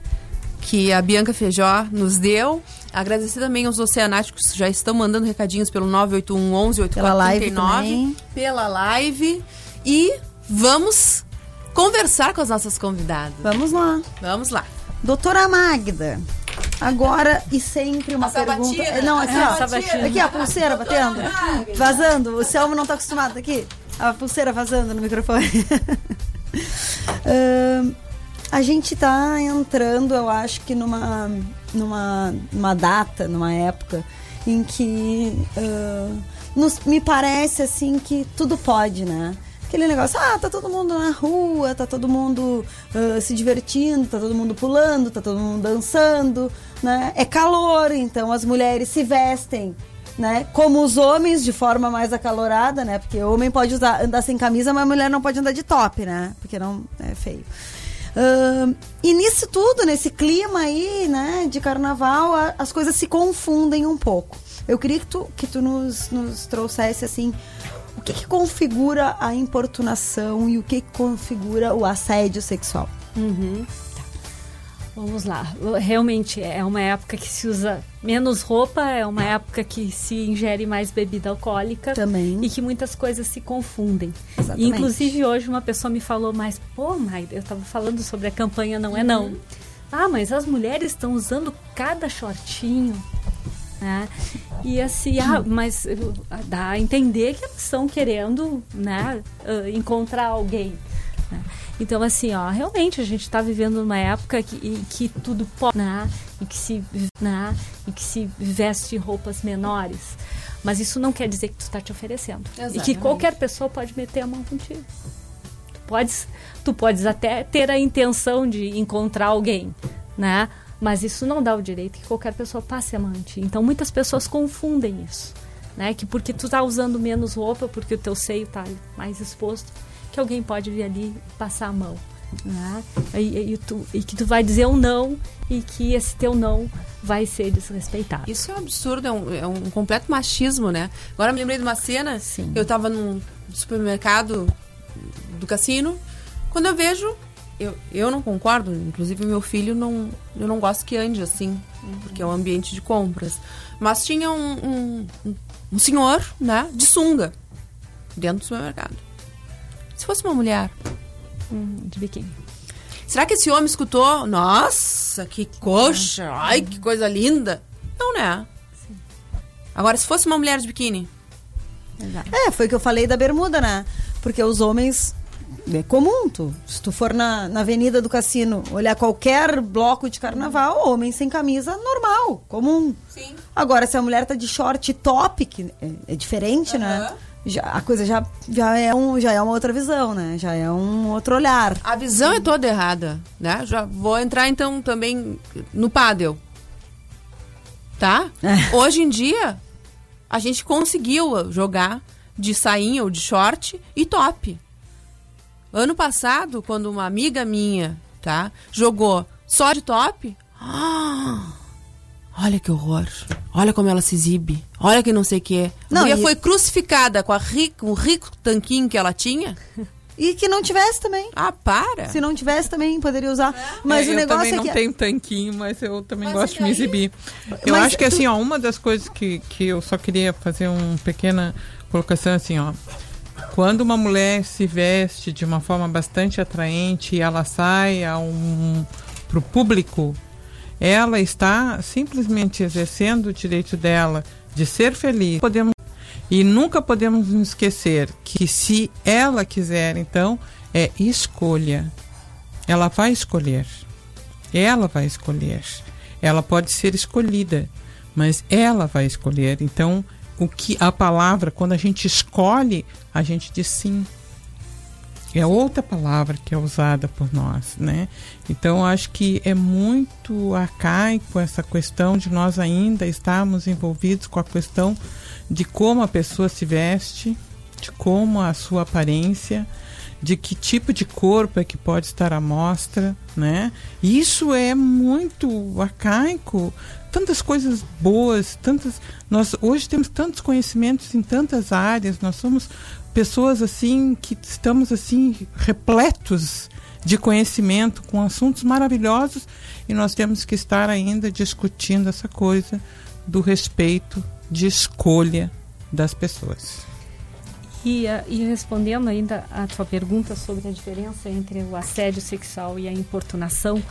que a Bianca Feijó nos deu. Agradecer também aos oceanáticos que já estão mandando recadinhos pelo 981 11 8439 pela live e vamos conversar com as nossas convidadas. Vamos lá. Vamos lá. Doutora Magda, agora e sempre uma a pergunta. Sabatina. Não, aqui, É, ó. sabatina. Aqui, ó, a pulseira batendo. Vazando. O Selmo não tá acostumado aqui. A pulseira vazando no microfone. Ahn, a gente tá entrando, eu acho que numa, numa, numa data, numa época em que ah, nos, me parece assim que tudo pode, né? Aquele negócio, ah, tá todo mundo na rua, tá todo mundo ah, se divertindo, tá todo mundo pulando, tá todo mundo dançando, né? É calor, então as mulheres se vestem né? Como os homens, de forma mais acalorada, né? Porque o homem pode usar, andar sem camisa, mas a mulher não pode andar de top, né? Porque não é feio. Ahn, e nisso tudo, nesse clima aí, né, de carnaval, a- as coisas se confundem um pouco. Eu queria que tu, que tu nos, nos trouxesse, assim, o que, que configura a importunação e o que, que configura o assédio sexual. Uhum. Tá. Vamos lá. Realmente é uma época que se usa menos roupa, é uma época que se ingere mais bebida alcoólica. Também. E que muitas coisas se confundem. Exatamente. E, inclusive hoje uma pessoa me falou mais, pô, Magda, eu estava falando sobre a campanha Não é Não. Ah, mas as mulheres estão usando cada shortinho. Né? E assim, ah, mas uh, dá a entender que elas estão querendo, né, encontrar alguém. Né? Então, assim, ó, realmente a gente está vivendo numa época que, em que tudo pode, né, em que se, né, em que se veste roupas menores. Mas isso não quer dizer que tu está te oferecendo. E que Exatamente. qualquer pessoa pode meter a mão contigo. Tu podes, tu podes até ter a intenção de encontrar alguém, né? Mas isso não dá o direito que qualquer pessoa passe a mão em ti. Então muitas pessoas confundem isso, né? Que porque tu tá usando menos roupa, porque o teu seio tá mais exposto, que alguém pode vir ali e passar a mão, né? E, e tu- e que tu vai dizer um não e que esse teu não vai ser desrespeitado. Isso é um absurdo, é um, é um completo machismo, né? Agora eu me lembrei de uma cena, eu tava num supermercado do cassino, quando eu vejo, eu, eu não concordo, inclusive meu filho não, eu não gosto que ande assim, porque é um ambiente de compras. Mas tinha um, um, um- um senhor, né, de sunga, dentro do supermercado. Se fosse uma mulher, de biquíni. Será que esse homem escutou? Nossa, que coxa! Ai, que coisa linda! Não, né? Agora, se fosse uma mulher de biquíni. É, foi o que eu falei da bermuda, né? Porque os homens. É comum, tu, se tu for na, na avenida do cassino olhar qualquer bloco de carnaval, homem sem camisa, normal, comum. Sim. Agora, se a mulher tá de short e top, que é, é diferente, né? Já, a coisa já, já, é um, já é uma outra visão, né? Já é um outro olhar. A visão é toda errada, né? Já vou entrar então também no pádel. Tá? Hoje em dia, a gente conseguiu jogar de sainha ou de short e top. Ano passado, quando uma amiga minha, tá, jogou só de top, ah, olha que horror. Olha como ela se exibe. Olha que não sei o quê. A Não, e- foi crucificada com, a ri- com o rico tanquinho que ela tinha. E que não tivesse também. Ah, para. Se não tivesse também, poderia usar. Mas É, o eu negócio também é não que. tenho tanquinho, mas eu também gosto de me exibir. Eu Mas acho que tu- assim, ó, uma das coisas que, que eu só queria fazer uma pequena colocação assim, ó. Quando uma mulher se veste de uma forma bastante atraente e ela sai a um, pro público, ela está simplesmente exercendo o direito dela de ser feliz. Podemos e nunca podemos esquecer que se ela quiser, então, é escolha. Ela vai escolher. Ela vai escolher. Ela pode ser escolhida, mas ela vai escolher. Então, o que a palavra, quando a gente escolhe, a gente diz sim. É outra palavra que é usada por nós, né? Então, acho que é muito arcaico essa questão de nós ainda estarmos envolvidos com a questão de como a pessoa se veste, de como a sua aparência, de que tipo de corpo é que pode estar à mostra, né? Isso é muito arcaico. Tantas coisas boas, tantas. Nós hoje temos tantos conhecimentos em tantas áreas. Nós somos pessoas assim que estamos assim repletos de conhecimento com assuntos maravilhosos e nós temos que estar ainda discutindo essa coisa do respeito de escolha das pessoas. E, e respondendo ainda a tua pergunta sobre a diferença entre o assédio sexual e a importunação,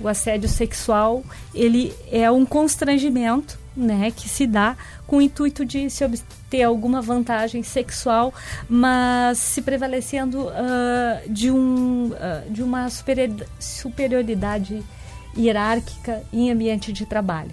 o assédio sexual ele é um constrangimento, né, que se dá com o intuito de se obter alguma vantagem sexual, mas se prevalecendo ah, de um ah, de uma superior- superioridade hierárquica em ambiente de trabalho.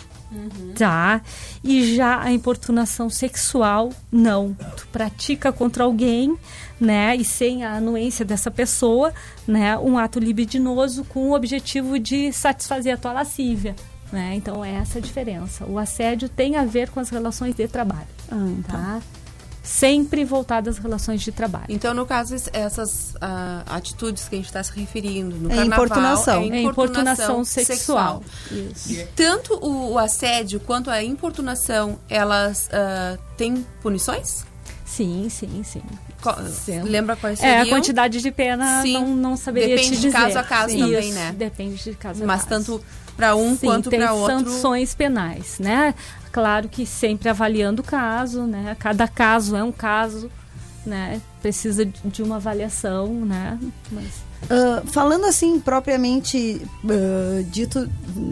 Tá. E já a importunação sexual, não. Tu pratica contra alguém, né? E sem a anuência dessa pessoa, né? Um ato libidinoso com o objetivo de satisfazer a tua lascívia. Né? Então é essa a diferença. O assédio tem a ver com as relações de trabalho. tá? Sempre voltado às relações de trabalho. Então, no caso, es- essas ah, atitudes que a gente está se referindo no É carnaval importunação. é É importunação sexual. Isso. Tanto o, o assédio quanto a importunação, elas ah, têm punições? Sim, sim, sim. Co-. Lembra quais É, seriam? a quantidade de pena Sim. não, não saberia Depende te de dizer. caso a caso também, Isso, né? Depende de caso a Mas caso. tanto para um Sim, quanto tem para outro. sanções penais, né? Claro que sempre avaliando o caso, né? Cada caso é um caso, né? Precisa de- uma avaliação, né? Mas Ah, falando assim, propriamente ah, dito,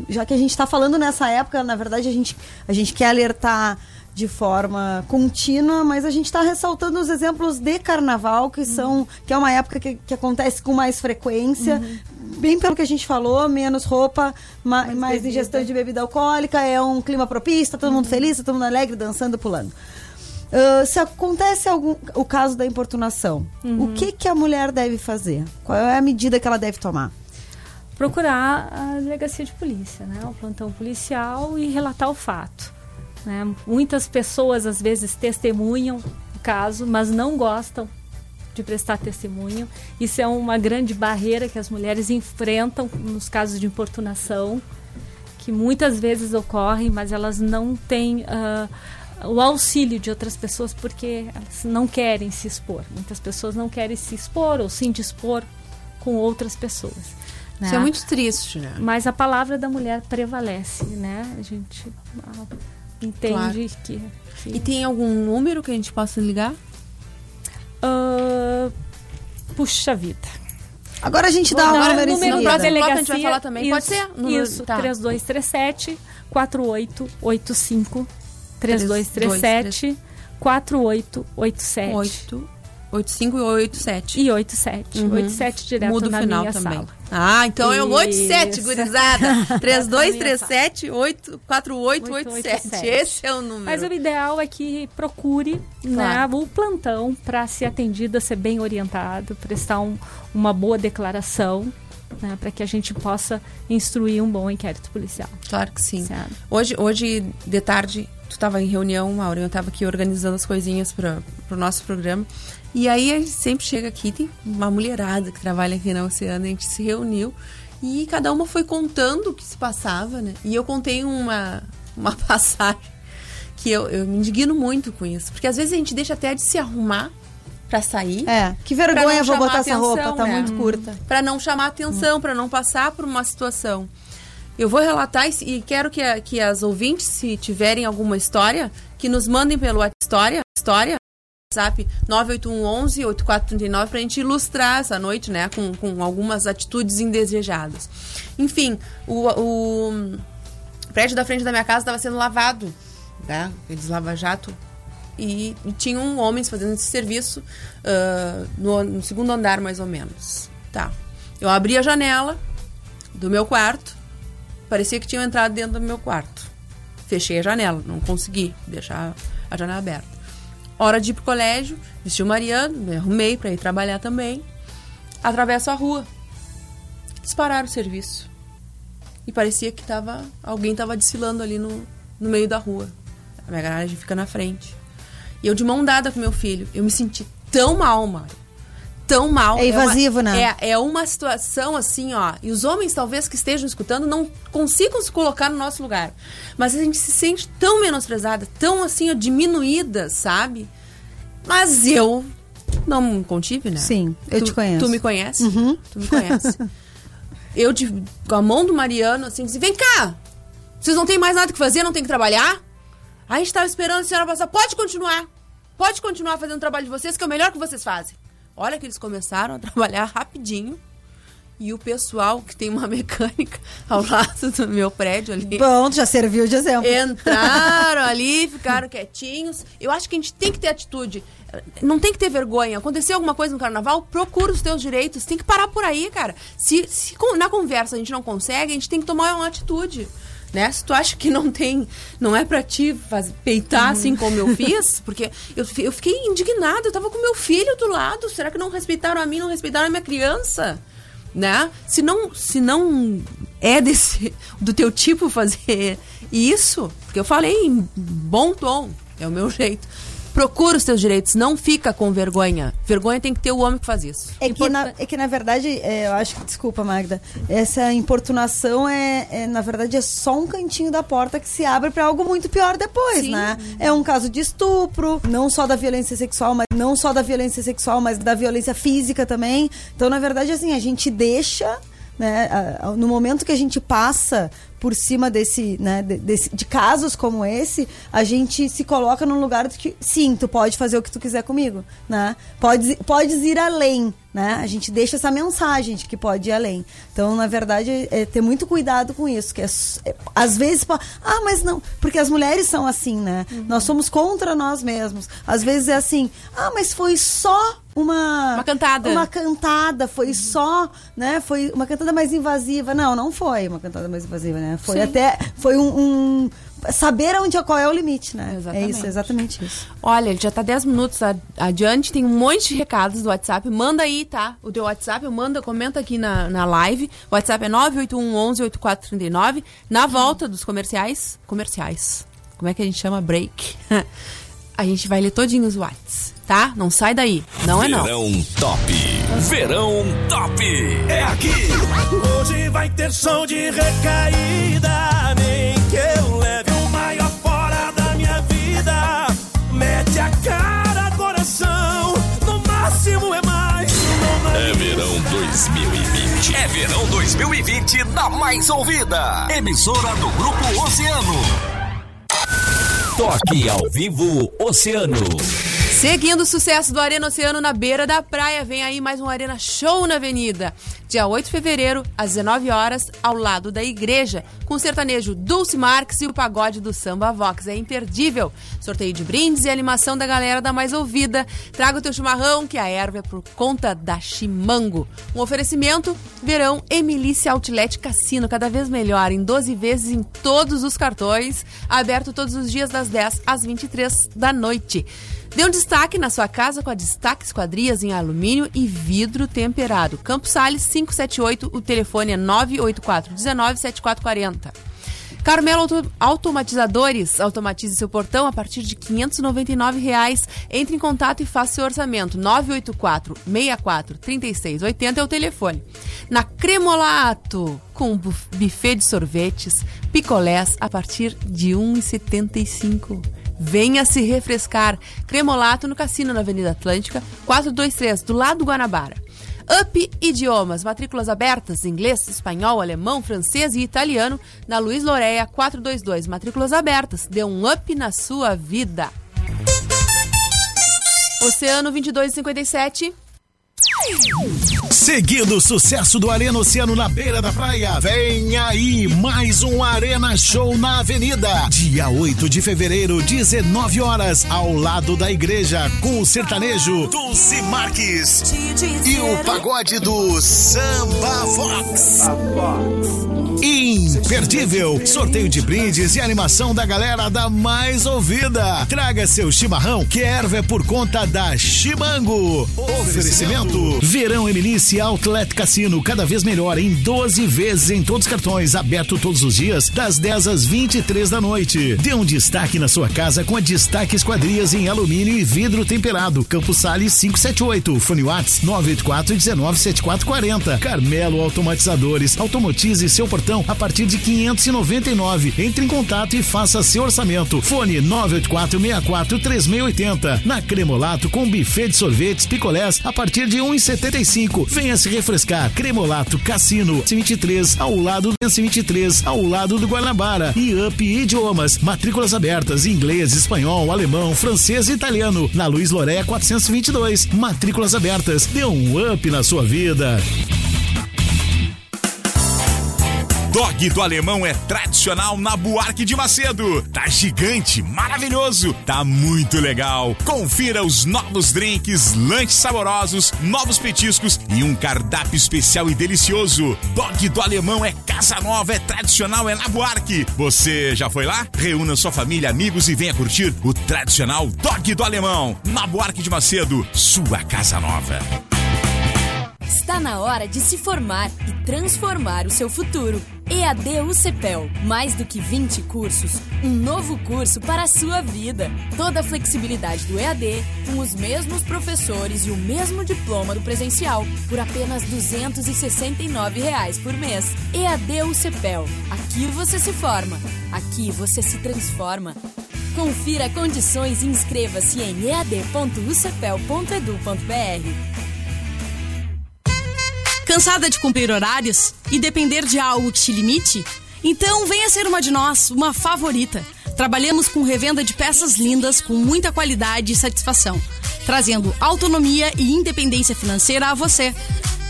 já que a gente está falando nessa época, na verdade a gente, a gente quer alertar de forma contínua, mas a gente está ressaltando os exemplos de carnaval, que são que é uma época que, que acontece com mais frequência. Bem pelo que a gente falou, menos roupa, ma- mais, bebida. ingestão de bebida alcoólica, é um clima propício, tá todo mundo feliz, tá todo mundo alegre, dançando, pulando. Ah, se acontece algum, o caso da importunação, o que, que a mulher deve fazer? Qual é a medida que ela deve tomar? procurar a delegacia de polícia, né? O plantão policial e relatar o fato. né? Muitas pessoas às vezes testemunham o caso, mas não gostam de prestar testemunho. Isso é uma grande barreira que as mulheres enfrentam nos casos de importunação, que muitas vezes ocorrem, mas elas não têm ah, o auxílio de outras pessoas porque elas não querem se expor. Muitas pessoas não querem se expor ou se indispor com outras pessoas. Isso né? é muito triste, né? Mas a palavra da mulher prevalece, né? A gente ah, entende Claro. que, que- E tem algum número que a gente possa ligar? Ah, puxa vida. Agora a gente dá um dar número em número seguida. da bloco a delegacia. gente vai falar também. Pode Isso, ser? Número- Isso, tá. 3237 4885 3237 4887 8, 85 e 87. e 87. Uhum. 87 direto Muda o na final minha também. sala. Ah, então é o 87, Isso. gurizada. 3237 Na 4887. Esse é o número. Mas o ideal é que procure Claro. né, o plantão para ser atendida, ser bem orientado, prestar um- uma boa declaração, né, para que a gente possa instruir um bom inquérito policial. Claro que sim. Certo. Hoje, hoje de tarde, tu estava em reunião, Maureen, eu estava aqui organizando as coisinhas para o nosso programa. E aí a gente sempre chega aqui, tem uma mulherada que trabalha aqui na Oceana, a gente se reuniu e cada uma foi contando o que se passava, né? E eu contei uma, uma passagem que eu, eu me indigno muito com isso, porque às vezes a gente deixa até de se arrumar para sair. É, que vergonha, vou botar essa roupa, tá né? muito curta. Para não chamar atenção, para não passar por uma situação. Eu vou relatar e, quero que, a- que as ouvintes, se tiverem alguma história, que nos mandem pelo WhatsApp história, história, WhatsApp 98111 8439 pra gente ilustrar essa noite, né, com, com algumas atitudes indesejadas. Enfim, o, o prédio da frente da minha casa estava sendo lavado, né, aqueles lava-jato e, e tinham homens fazendo esse serviço ah, no, no segundo andar, mais ou menos. Tá. Eu abri a janela do meu quarto, parecia que tinham entrado dentro do meu quarto. Fechei a janela, não consegui deixar a janela aberta. Hora de ir pro colégio, vesti o Mariano, me arrumei para ir trabalhar também. Atravesso a rua. Dispararam o serviço. E parecia que tava, alguém tava desfilando ali no, no meio da rua. A minha garagem fica na frente. E eu de mão dada com meu filho. Eu me senti tão mal, Mário. Tão mal. É invasivo, uma, né? É, é uma situação assim, ó. E os homens, talvez, que estejam escutando, não consigam se colocar no nosso lugar. Mas a gente se sente tão menosprezada, tão assim, ó, diminuída, sabe? Mas eu não contive, né? Sim, eu Tu- te conheço. Tu me conhece? Uhum. Tu me conhece. eu, de, com a mão do Mariano, assim, disse: vem cá! Vocês não têm mais nada que fazer, não tem que trabalhar? Aí a gente tava esperando a senhora passar. Pode continuar. Pode continuar fazendo o trabalho de vocês, que é o melhor que vocês fazem. Olha que eles começaram a trabalhar rapidinho. E o pessoal que tem uma mecânica ao lado do meu prédio ali. Bom, já serviu de exemplo. Entraram ali, ficaram quietinhos. Eu acho que a gente tem que ter atitude. Não tem que ter vergonha. Aconteceu alguma coisa no carnaval, procura os teus direitos. Tem que parar por aí, cara. Se, se na conversa a gente não consegue, a gente tem que tomar uma atitude. Né? Se tu acha que não tem, não é pra ti faz, peitar Uhum. assim como eu fiz, porque eu, eu fiquei indignada, eu tava com meu filho do lado. Será que não respeitaram a mim, não respeitaram a minha criança? né? Se não, se não é desse do teu tipo fazer isso, porque eu falei em bom tom, é o meu jeito. Procura os teus direitos, não fica com vergonha. Vergonha tem que ter o homem que faz isso. É que, na, é que, na verdade, é, eu acho que, desculpa, Magda, essa importunação é, é, na verdade, é só um cantinho da porta que se abre para algo muito pior depois, Sim. né? É um caso de estupro, não só da violência sexual, mas não só da violência sexual, mas da violência física também. Então, na verdade, assim, a gente deixa, né, no momento que a gente passa por cima desse, né, de, desse- de casos como esse, a gente se coloca num lugar de que, sim, tu pode fazer o que tu quiser comigo, né? Podes, podes ir além, né? A gente deixa essa mensagem de que pode ir além. Então, na verdade, é ter muito cuidado com isso, que é, é, às vezes, ah, mas não, porque as mulheres são assim, né? Nós somos contra nós mesmos. Às vezes é assim, ah, mas foi só uma Uma cantada. uma cantada, foi só, né? Foi uma cantada mais invasiva. Não, não foi uma cantada mais invasiva, né? Foi Sim. até foi um, um- saber aonde qual é o limite, né? Exatamente. É isso, exatamente isso. Olha, ele já tá 10 minutos adiante, tem um monte de recados do WhatsApp. Manda aí, tá? O teu WhatsApp, manda, comenta aqui na, na live. O WhatsApp é 981 11 8439. Na volta dos comerciais. Comerciais. Como é que a gente chama? Break. a gente vai ler todinho os Whats, tá? Não sai daí. Não é não. Verão Top. Verão Top. É som de recaída. Nem que eu leve o maior fora da minha vida. Mete a cara, coração. No máximo é mais. É verão 2020. É verão 2020 da mais ouvida. Emissora do Grupo Oceano. Toque ao vivo Oceano. Seguindo o sucesso do Arena Oceano na beira da praia, vem aí mais um Arena Show na Avenida. Dia 8 de fevereiro, às 19 horas, ao lado da igreja, com o sertanejo Dulce Marques e o pagode do Samba Vox. É imperdível. Sorteio de brindes e animação da galera da mais ouvida. Traga o teu chimarrão, que a erva é por conta da Chimango. Um oferecimento, verão Emilícia Outlet Cassino, cada vez melhor, em 12 vezes em todos os cartões, aberto todos os dias das 10 às 23 da noite. Dê um destaque na sua casa com a Destaque Esquadrias em alumínio e vidro temperado. Campos Sales 578, o telefone é 984 19 7440. Carmelo Auto- Automatizadores, automatize seu portão a partir de 599 reais. Entre em contato e faça seu orçamento. 984 64 36 80 é o telefone. Na Cremolato, com buf- buffet de sorvetes, picolés a partir de R$ 1,75. Venha se refrescar. Cremolato no Cassino, na Avenida Atlântica, 423, do lado do Guanabara. Up Idiomas, matrículas abertas, inglês, espanhol, alemão, francês e italiano, na Luiz Loreia 422, matrículas abertas. Dê um up na sua vida. Oceano 2257. Seguindo o sucesso do Arena Oceano na beira da praia, vem aí mais um Arena Show na Avenida. Dia 8 de fevereiro, 19 horas, ao lado da igreja, com o sertanejo Dulce Marques e o pagode do Samba Fox. Imperdível! Sorteio de brindes e animação da galera da mais ouvida. Traga seu chimarrão, que erva é por conta da Chimango. Oferecimento: Verão Emilice Outlet Cassino, cada vez melhor em 12 vezes em todos os cartões, aberto todos os dias, das 10 às 23 da noite. Dê um destaque na sua casa com a Destaque Esquadrias em alumínio e vidro temperado. Campos Sales 578, Fone Whats 984 197440. Carmelo Automatizadores, automatize seu portão a partir de 599. Entre em contato e faça seu orçamento. Fone 984 64 3680. Na Cremolato com buffet de sorvetes, picolés a partir de 1,75. Venha se refrescar. Cremolato Cassino 23 ao lado do 23 ao lado do Guanabara e Up Idiomas. Matrículas abertas inglês, espanhol, alemão, francês e italiano. Na Luiz Loreia 422. Matrículas abertas. Dê um up na sua vida. Dog do Alemão é tradicional na Buarque de Macedo. Tá gigante, maravilhoso, tá muito legal. Confira os novos drinks, lanches saborosos, novos petiscos e um cardápio especial e delicioso. Dog do Alemão é casa nova, é tradicional, é na Buarque. Você já foi lá? Reúna sua família, amigos e venha curtir o tradicional Dog do Alemão. Na Buarque de Macedo, sua casa nova. Está na hora de se formar e transformar o seu futuro. EAD UCPEL. Mais do que 20 cursos, um novo curso para a sua vida. Toda a flexibilidade do EAD, com os mesmos professores e o mesmo diploma do presencial, por apenas 269 reais por mês. EAD UCPEL. Aqui você se forma, aqui você se transforma. Confira condições e inscreva-se em ead.ucpel.edu.br. Cansada de cumprir horários e depender de algo que te limite? Então venha ser uma de nós, uma favorita. Trabalhamos com revenda de peças lindas com muita qualidade e satisfação, trazendo autonomia e independência financeira a você.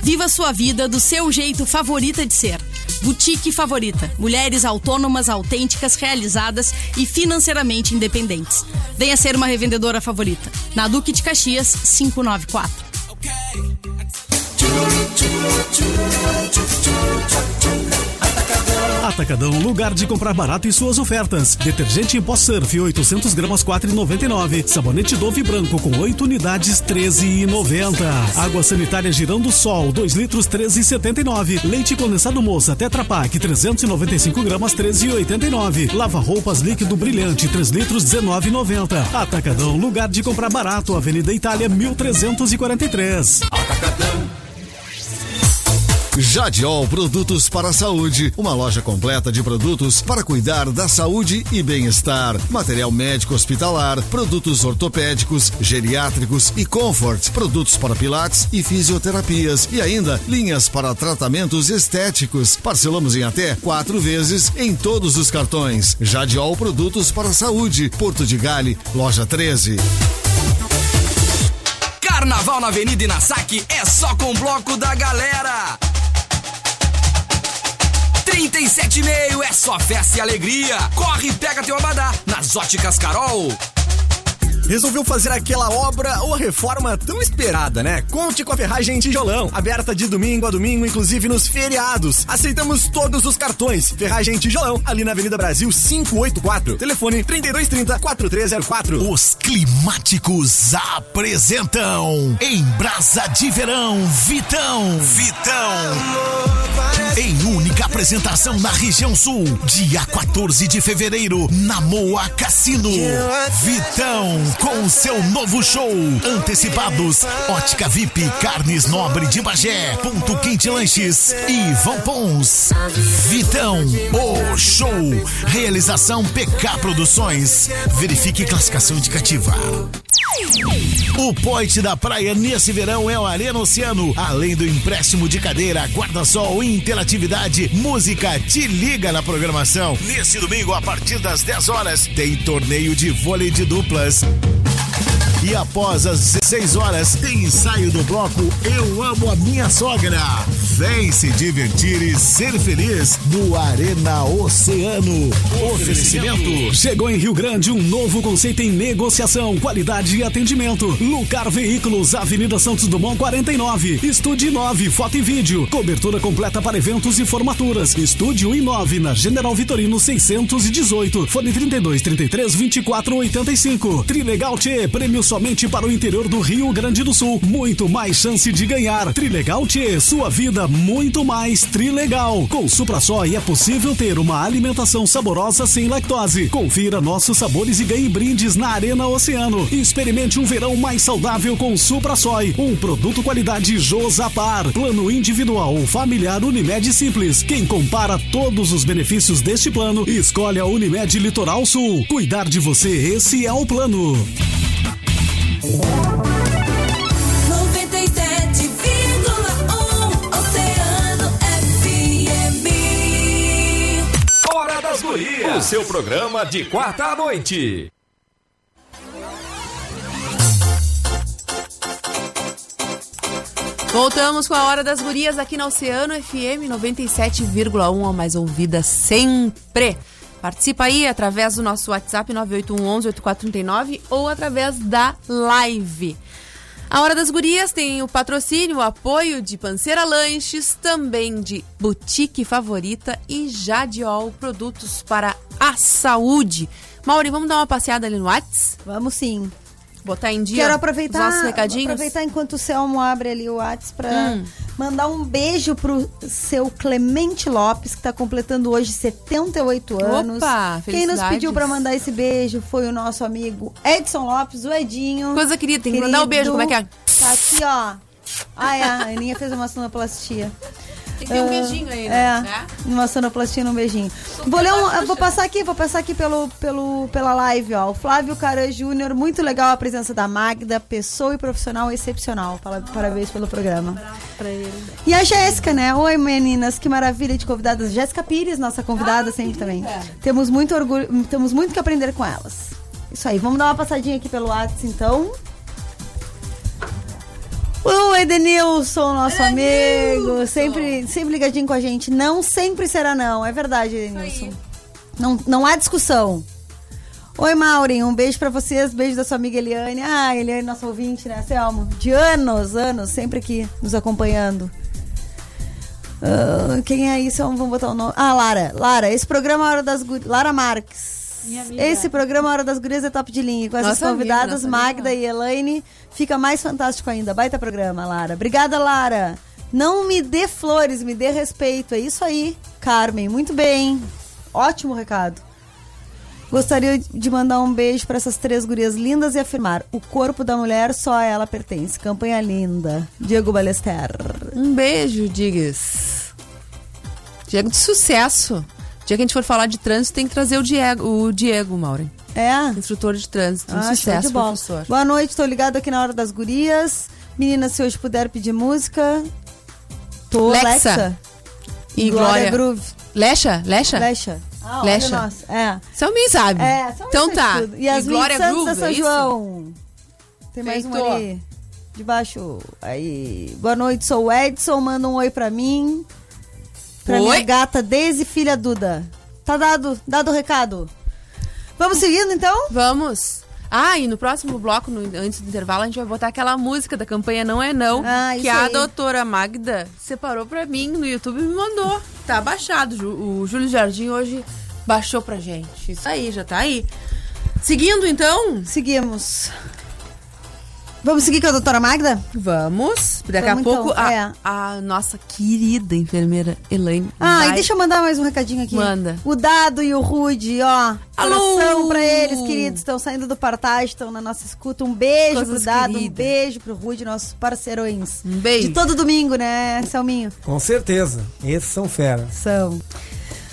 Viva sua vida do seu jeito favorita de ser. Boutique Favorita. Mulheres autônomas, autênticas, realizadas e financeiramente independentes. Venha ser uma revendedora favorita. Na Duque de Caxias, 594. Atacadão, lugar de comprar barato e suas ofertas. Detergente em pó surf, 800 gramas, 4,99. Sabonete Dove branco com 8 unidades, 13,90. Água sanitária Girando Sol, 2 litros, 13,79. Leite condensado moça, Tetra Pak, 395 gramas, 13,89. Lava roupas líquido brilhante, 3 litros, 19,90. Atacadão, lugar de comprar barato. Avenida Itália, 1343. Jadiol Produtos para a Saúde, uma loja completa de produtos para cuidar da saúde e bem-estar. Material médico hospitalar, produtos ortopédicos, geriátricos e comfort, produtos para pilates e fisioterapias e ainda linhas para tratamentos estéticos. Parcelamos em até quatro vezes em todos os cartões. Jadiol Produtos para a Saúde, Porto de Gale, loja 13. Carnaval na Avenida Inasaque é só com o bloco da galera. 37,5 é só festa e alegria. Corre e pega teu abadá nas óticas Carol. Resolveu fazer aquela obra ou reforma tão esperada, né? Conte com a Ferragem Tijolão, aberta de domingo a domingo, inclusive nos feriados. Aceitamos todos os cartões. Ferragem Tijolão, ali na Avenida Brasil 584. Telefone 3230 4304. Os climáticos apresentam em Brasa de Verão, Vitão. Vitão. Em única apresentação na região sul, dia 14 de fevereiro, na Moa Cassino. Vitão com seu novo show. Antecipados, Ótica VIP, Carnes Nobre de Bagé, Ponto Quente Lanches e Vão Pons. Vitão, o show. Realização PK Produções. Verifique classificação indicativa. O point da praia nesse verão é o Arena Oceano. Além do empréstimo de cadeira, guarda-sol e interatividade, música te liga na programação. Nesse domingo, a partir das 10 horas, tem torneio de vôlei de duplas. E após as 16 horas, tem ensaio do bloco Eu Amo a Minha Sogra. Vem se divertir e ser feliz no Arena Oceano. Oferecimento. Chegou em Rio Grande um novo conceito em negociação, qualidade e atendimento. Lucar Veículos, Avenida Santos Dumont 49. Estúdio 9, foto e vídeo. Cobertura completa para eventos e formaturas. Estúdio e 9 na General Vitorino 618. Fone 32 33 24 85. Trilegal T, prêmio somente para o interior do Rio Grande do Sul. Muito mais chance de ganhar. Trilegal T, sua vida muito mais trilegal. Com Supra é possível ter uma alimentação saborosa sem lactose. Confira nossos sabores e ganhe brindes na Arena Oceano. Experimente um verão mais saudável com Supra Soy, um produto qualidade Josapar. Plano individual ou familiar Unimed Simples. Quem compara todos os benefícios deste plano, escolhe a Unimed Litoral Sul. Cuidar de você, esse é o plano. O seu programa de quarta à noite. Voltamos com a Hora das Gurias aqui na Oceano FM 97,1, a mais ouvida sempre. Participa aí através do nosso WhatsApp 981118439 ou através da live. A Hora das Gurias tem o patrocínio, o apoio de Panceira Lanches, também de Boutique Favorita e Jadiol Produtos para a Saúde. Mauri, vamos dar uma passeada ali no WhatsApp? Vamos sim. Botar em dia Quero os aproveitar, nossos recadinhos? aproveitar enquanto o Selmo abre ali o WhatsApp pra Hum. mandar um beijo pro seu Clemente Lopes, que tá completando hoje 78 anos. Opa, Quem nos pediu pra mandar esse beijo foi o nosso amigo Edson Lopes, o Edinho. Coisa querida, tem que mandar o beijo, como é que é? Tá aqui, ó. É, a Aninha fez uma sonoplastia. Tem que ter um Ah, beijinho aí, É, né? Né? uma sonoplastia num beijinho. Vou ler um, vou passar aqui, vou passar aqui pelo, pelo, pela live, ó. O Flávio Caran Júnior, muito legal a presença da Magda, pessoa e profissional excepcional. Parabéns pelo programa. Pra ele. E a Jéssica, né? Oi, meninas, que maravilha de convidadas. Jéssica Pires, nossa convidada sempre também. Temos muito orgulho, temos muito que aprender com elas. Isso aí, vamos dar uma passadinha aqui pelo WhatsApp, então. O Edenilson, nosso amigo, sempre, sempre ligadinho com a gente. Não sempre será não, é verdade, Edenilson. Não, não há discussão. Oi, Maureen, um beijo pra vocês, beijo da sua amiga Eliane. Ah, Eliane, nossa ouvinte, né, Selmo? De anos, anos, sempre aqui nos acompanhando. Ah, quem é isso? Vamos botar o nome. Ah, Lara. Lara, esse programa é a Hora das Gurias. Lara Marques. Amiga. Esse programa é a Hora das Gurias é top de linha. Com essas Nossa amiga, convidadas, Magda e Elaine, fica mais fantástico ainda. Baita programa, Lara. Obrigada, Lara. Não me dê flores, me dê respeito. É isso aí, Carmen. Muito bem. Ótimo recado. Gostaria de mandar um beijo para essas três gurias lindas e afirmar: o corpo da mulher só a ela pertence. Campanha linda. Diego Balester. Um beijo, Digas. Diego de sucesso. Dia que a gente for falar de trânsito, tem que trazer o Diego, o Diego Maureen. É? Instrutor de trânsito. Um Ah, sucesso, professor. Boa noite, tô ligado aqui na hora das gurias. Meninas, se hoje puder pedir música. Tô, Lexa. Lexa. E Glória Glória. Groove. Lecha? Lecha? Lecha. Ah, Lecha. É. Selminho sabe. É, só então tá. tudo. E as Glória Santos Groove, São é isso? João. Tem mais um Feito. ali. De baixo. Aí. Boa noite, sou o Edson. Manda um oi pra mim. Pra Oi. minha gata Deise, filha Duda. Tá dado, dado o recado. Vamos seguindo então? Vamos. Ah, e no próximo bloco, no- antes do intervalo, a gente vai botar aquela música da campanha Não é Não, Ah, que a aí. doutora Magda separou pra mim no YouTube e me mandou. Tá baixado. O Júlio Jardim hoje baixou pra gente. Isso aí, já tá aí. Seguindo então? Seguimos. Vamos seguir com a doutora Magda? Vamos. Daqui Vamos a pouco então, a, é. a nossa querida enfermeira Elaine. Ah, vai- e deixa eu mandar mais um recadinho aqui. Manda. O Dado e o Rude, ó. Alô! Pra eles, queridos. Estão saindo do partage, estão na nossa escuta. Um beijo Coisas pro Dado, um queridas. beijo pro Rude, nossos parceirões. Um beijo. De todo domingo, né, Selminho? Com certeza. Esses são fera. São.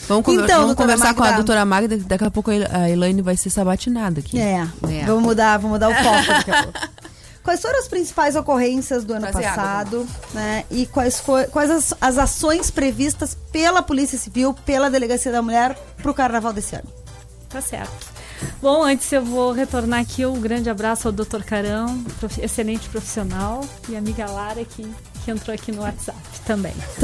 Vamos, conver- Então, vamos conversar com a Magda. doutora Magda, que daqui a pouco a Elaine vai ser sabatinada aqui. É. É. Vamos mudar, vamos mudar o foco daqui a pouco. Quais foram as principais ocorrências do ano Trazer água, passado, né? E quais, foi, quais as, as ações previstas pela Polícia Civil, pela Delegacia da Mulher, pro carnaval desse ano? Tá certo. Bom, antes eu vou retornar aqui um grande abraço ao Dr. Carão, prof- excelente profissional, e a amiga Lara que, que entrou aqui no WhatsApp também. Então,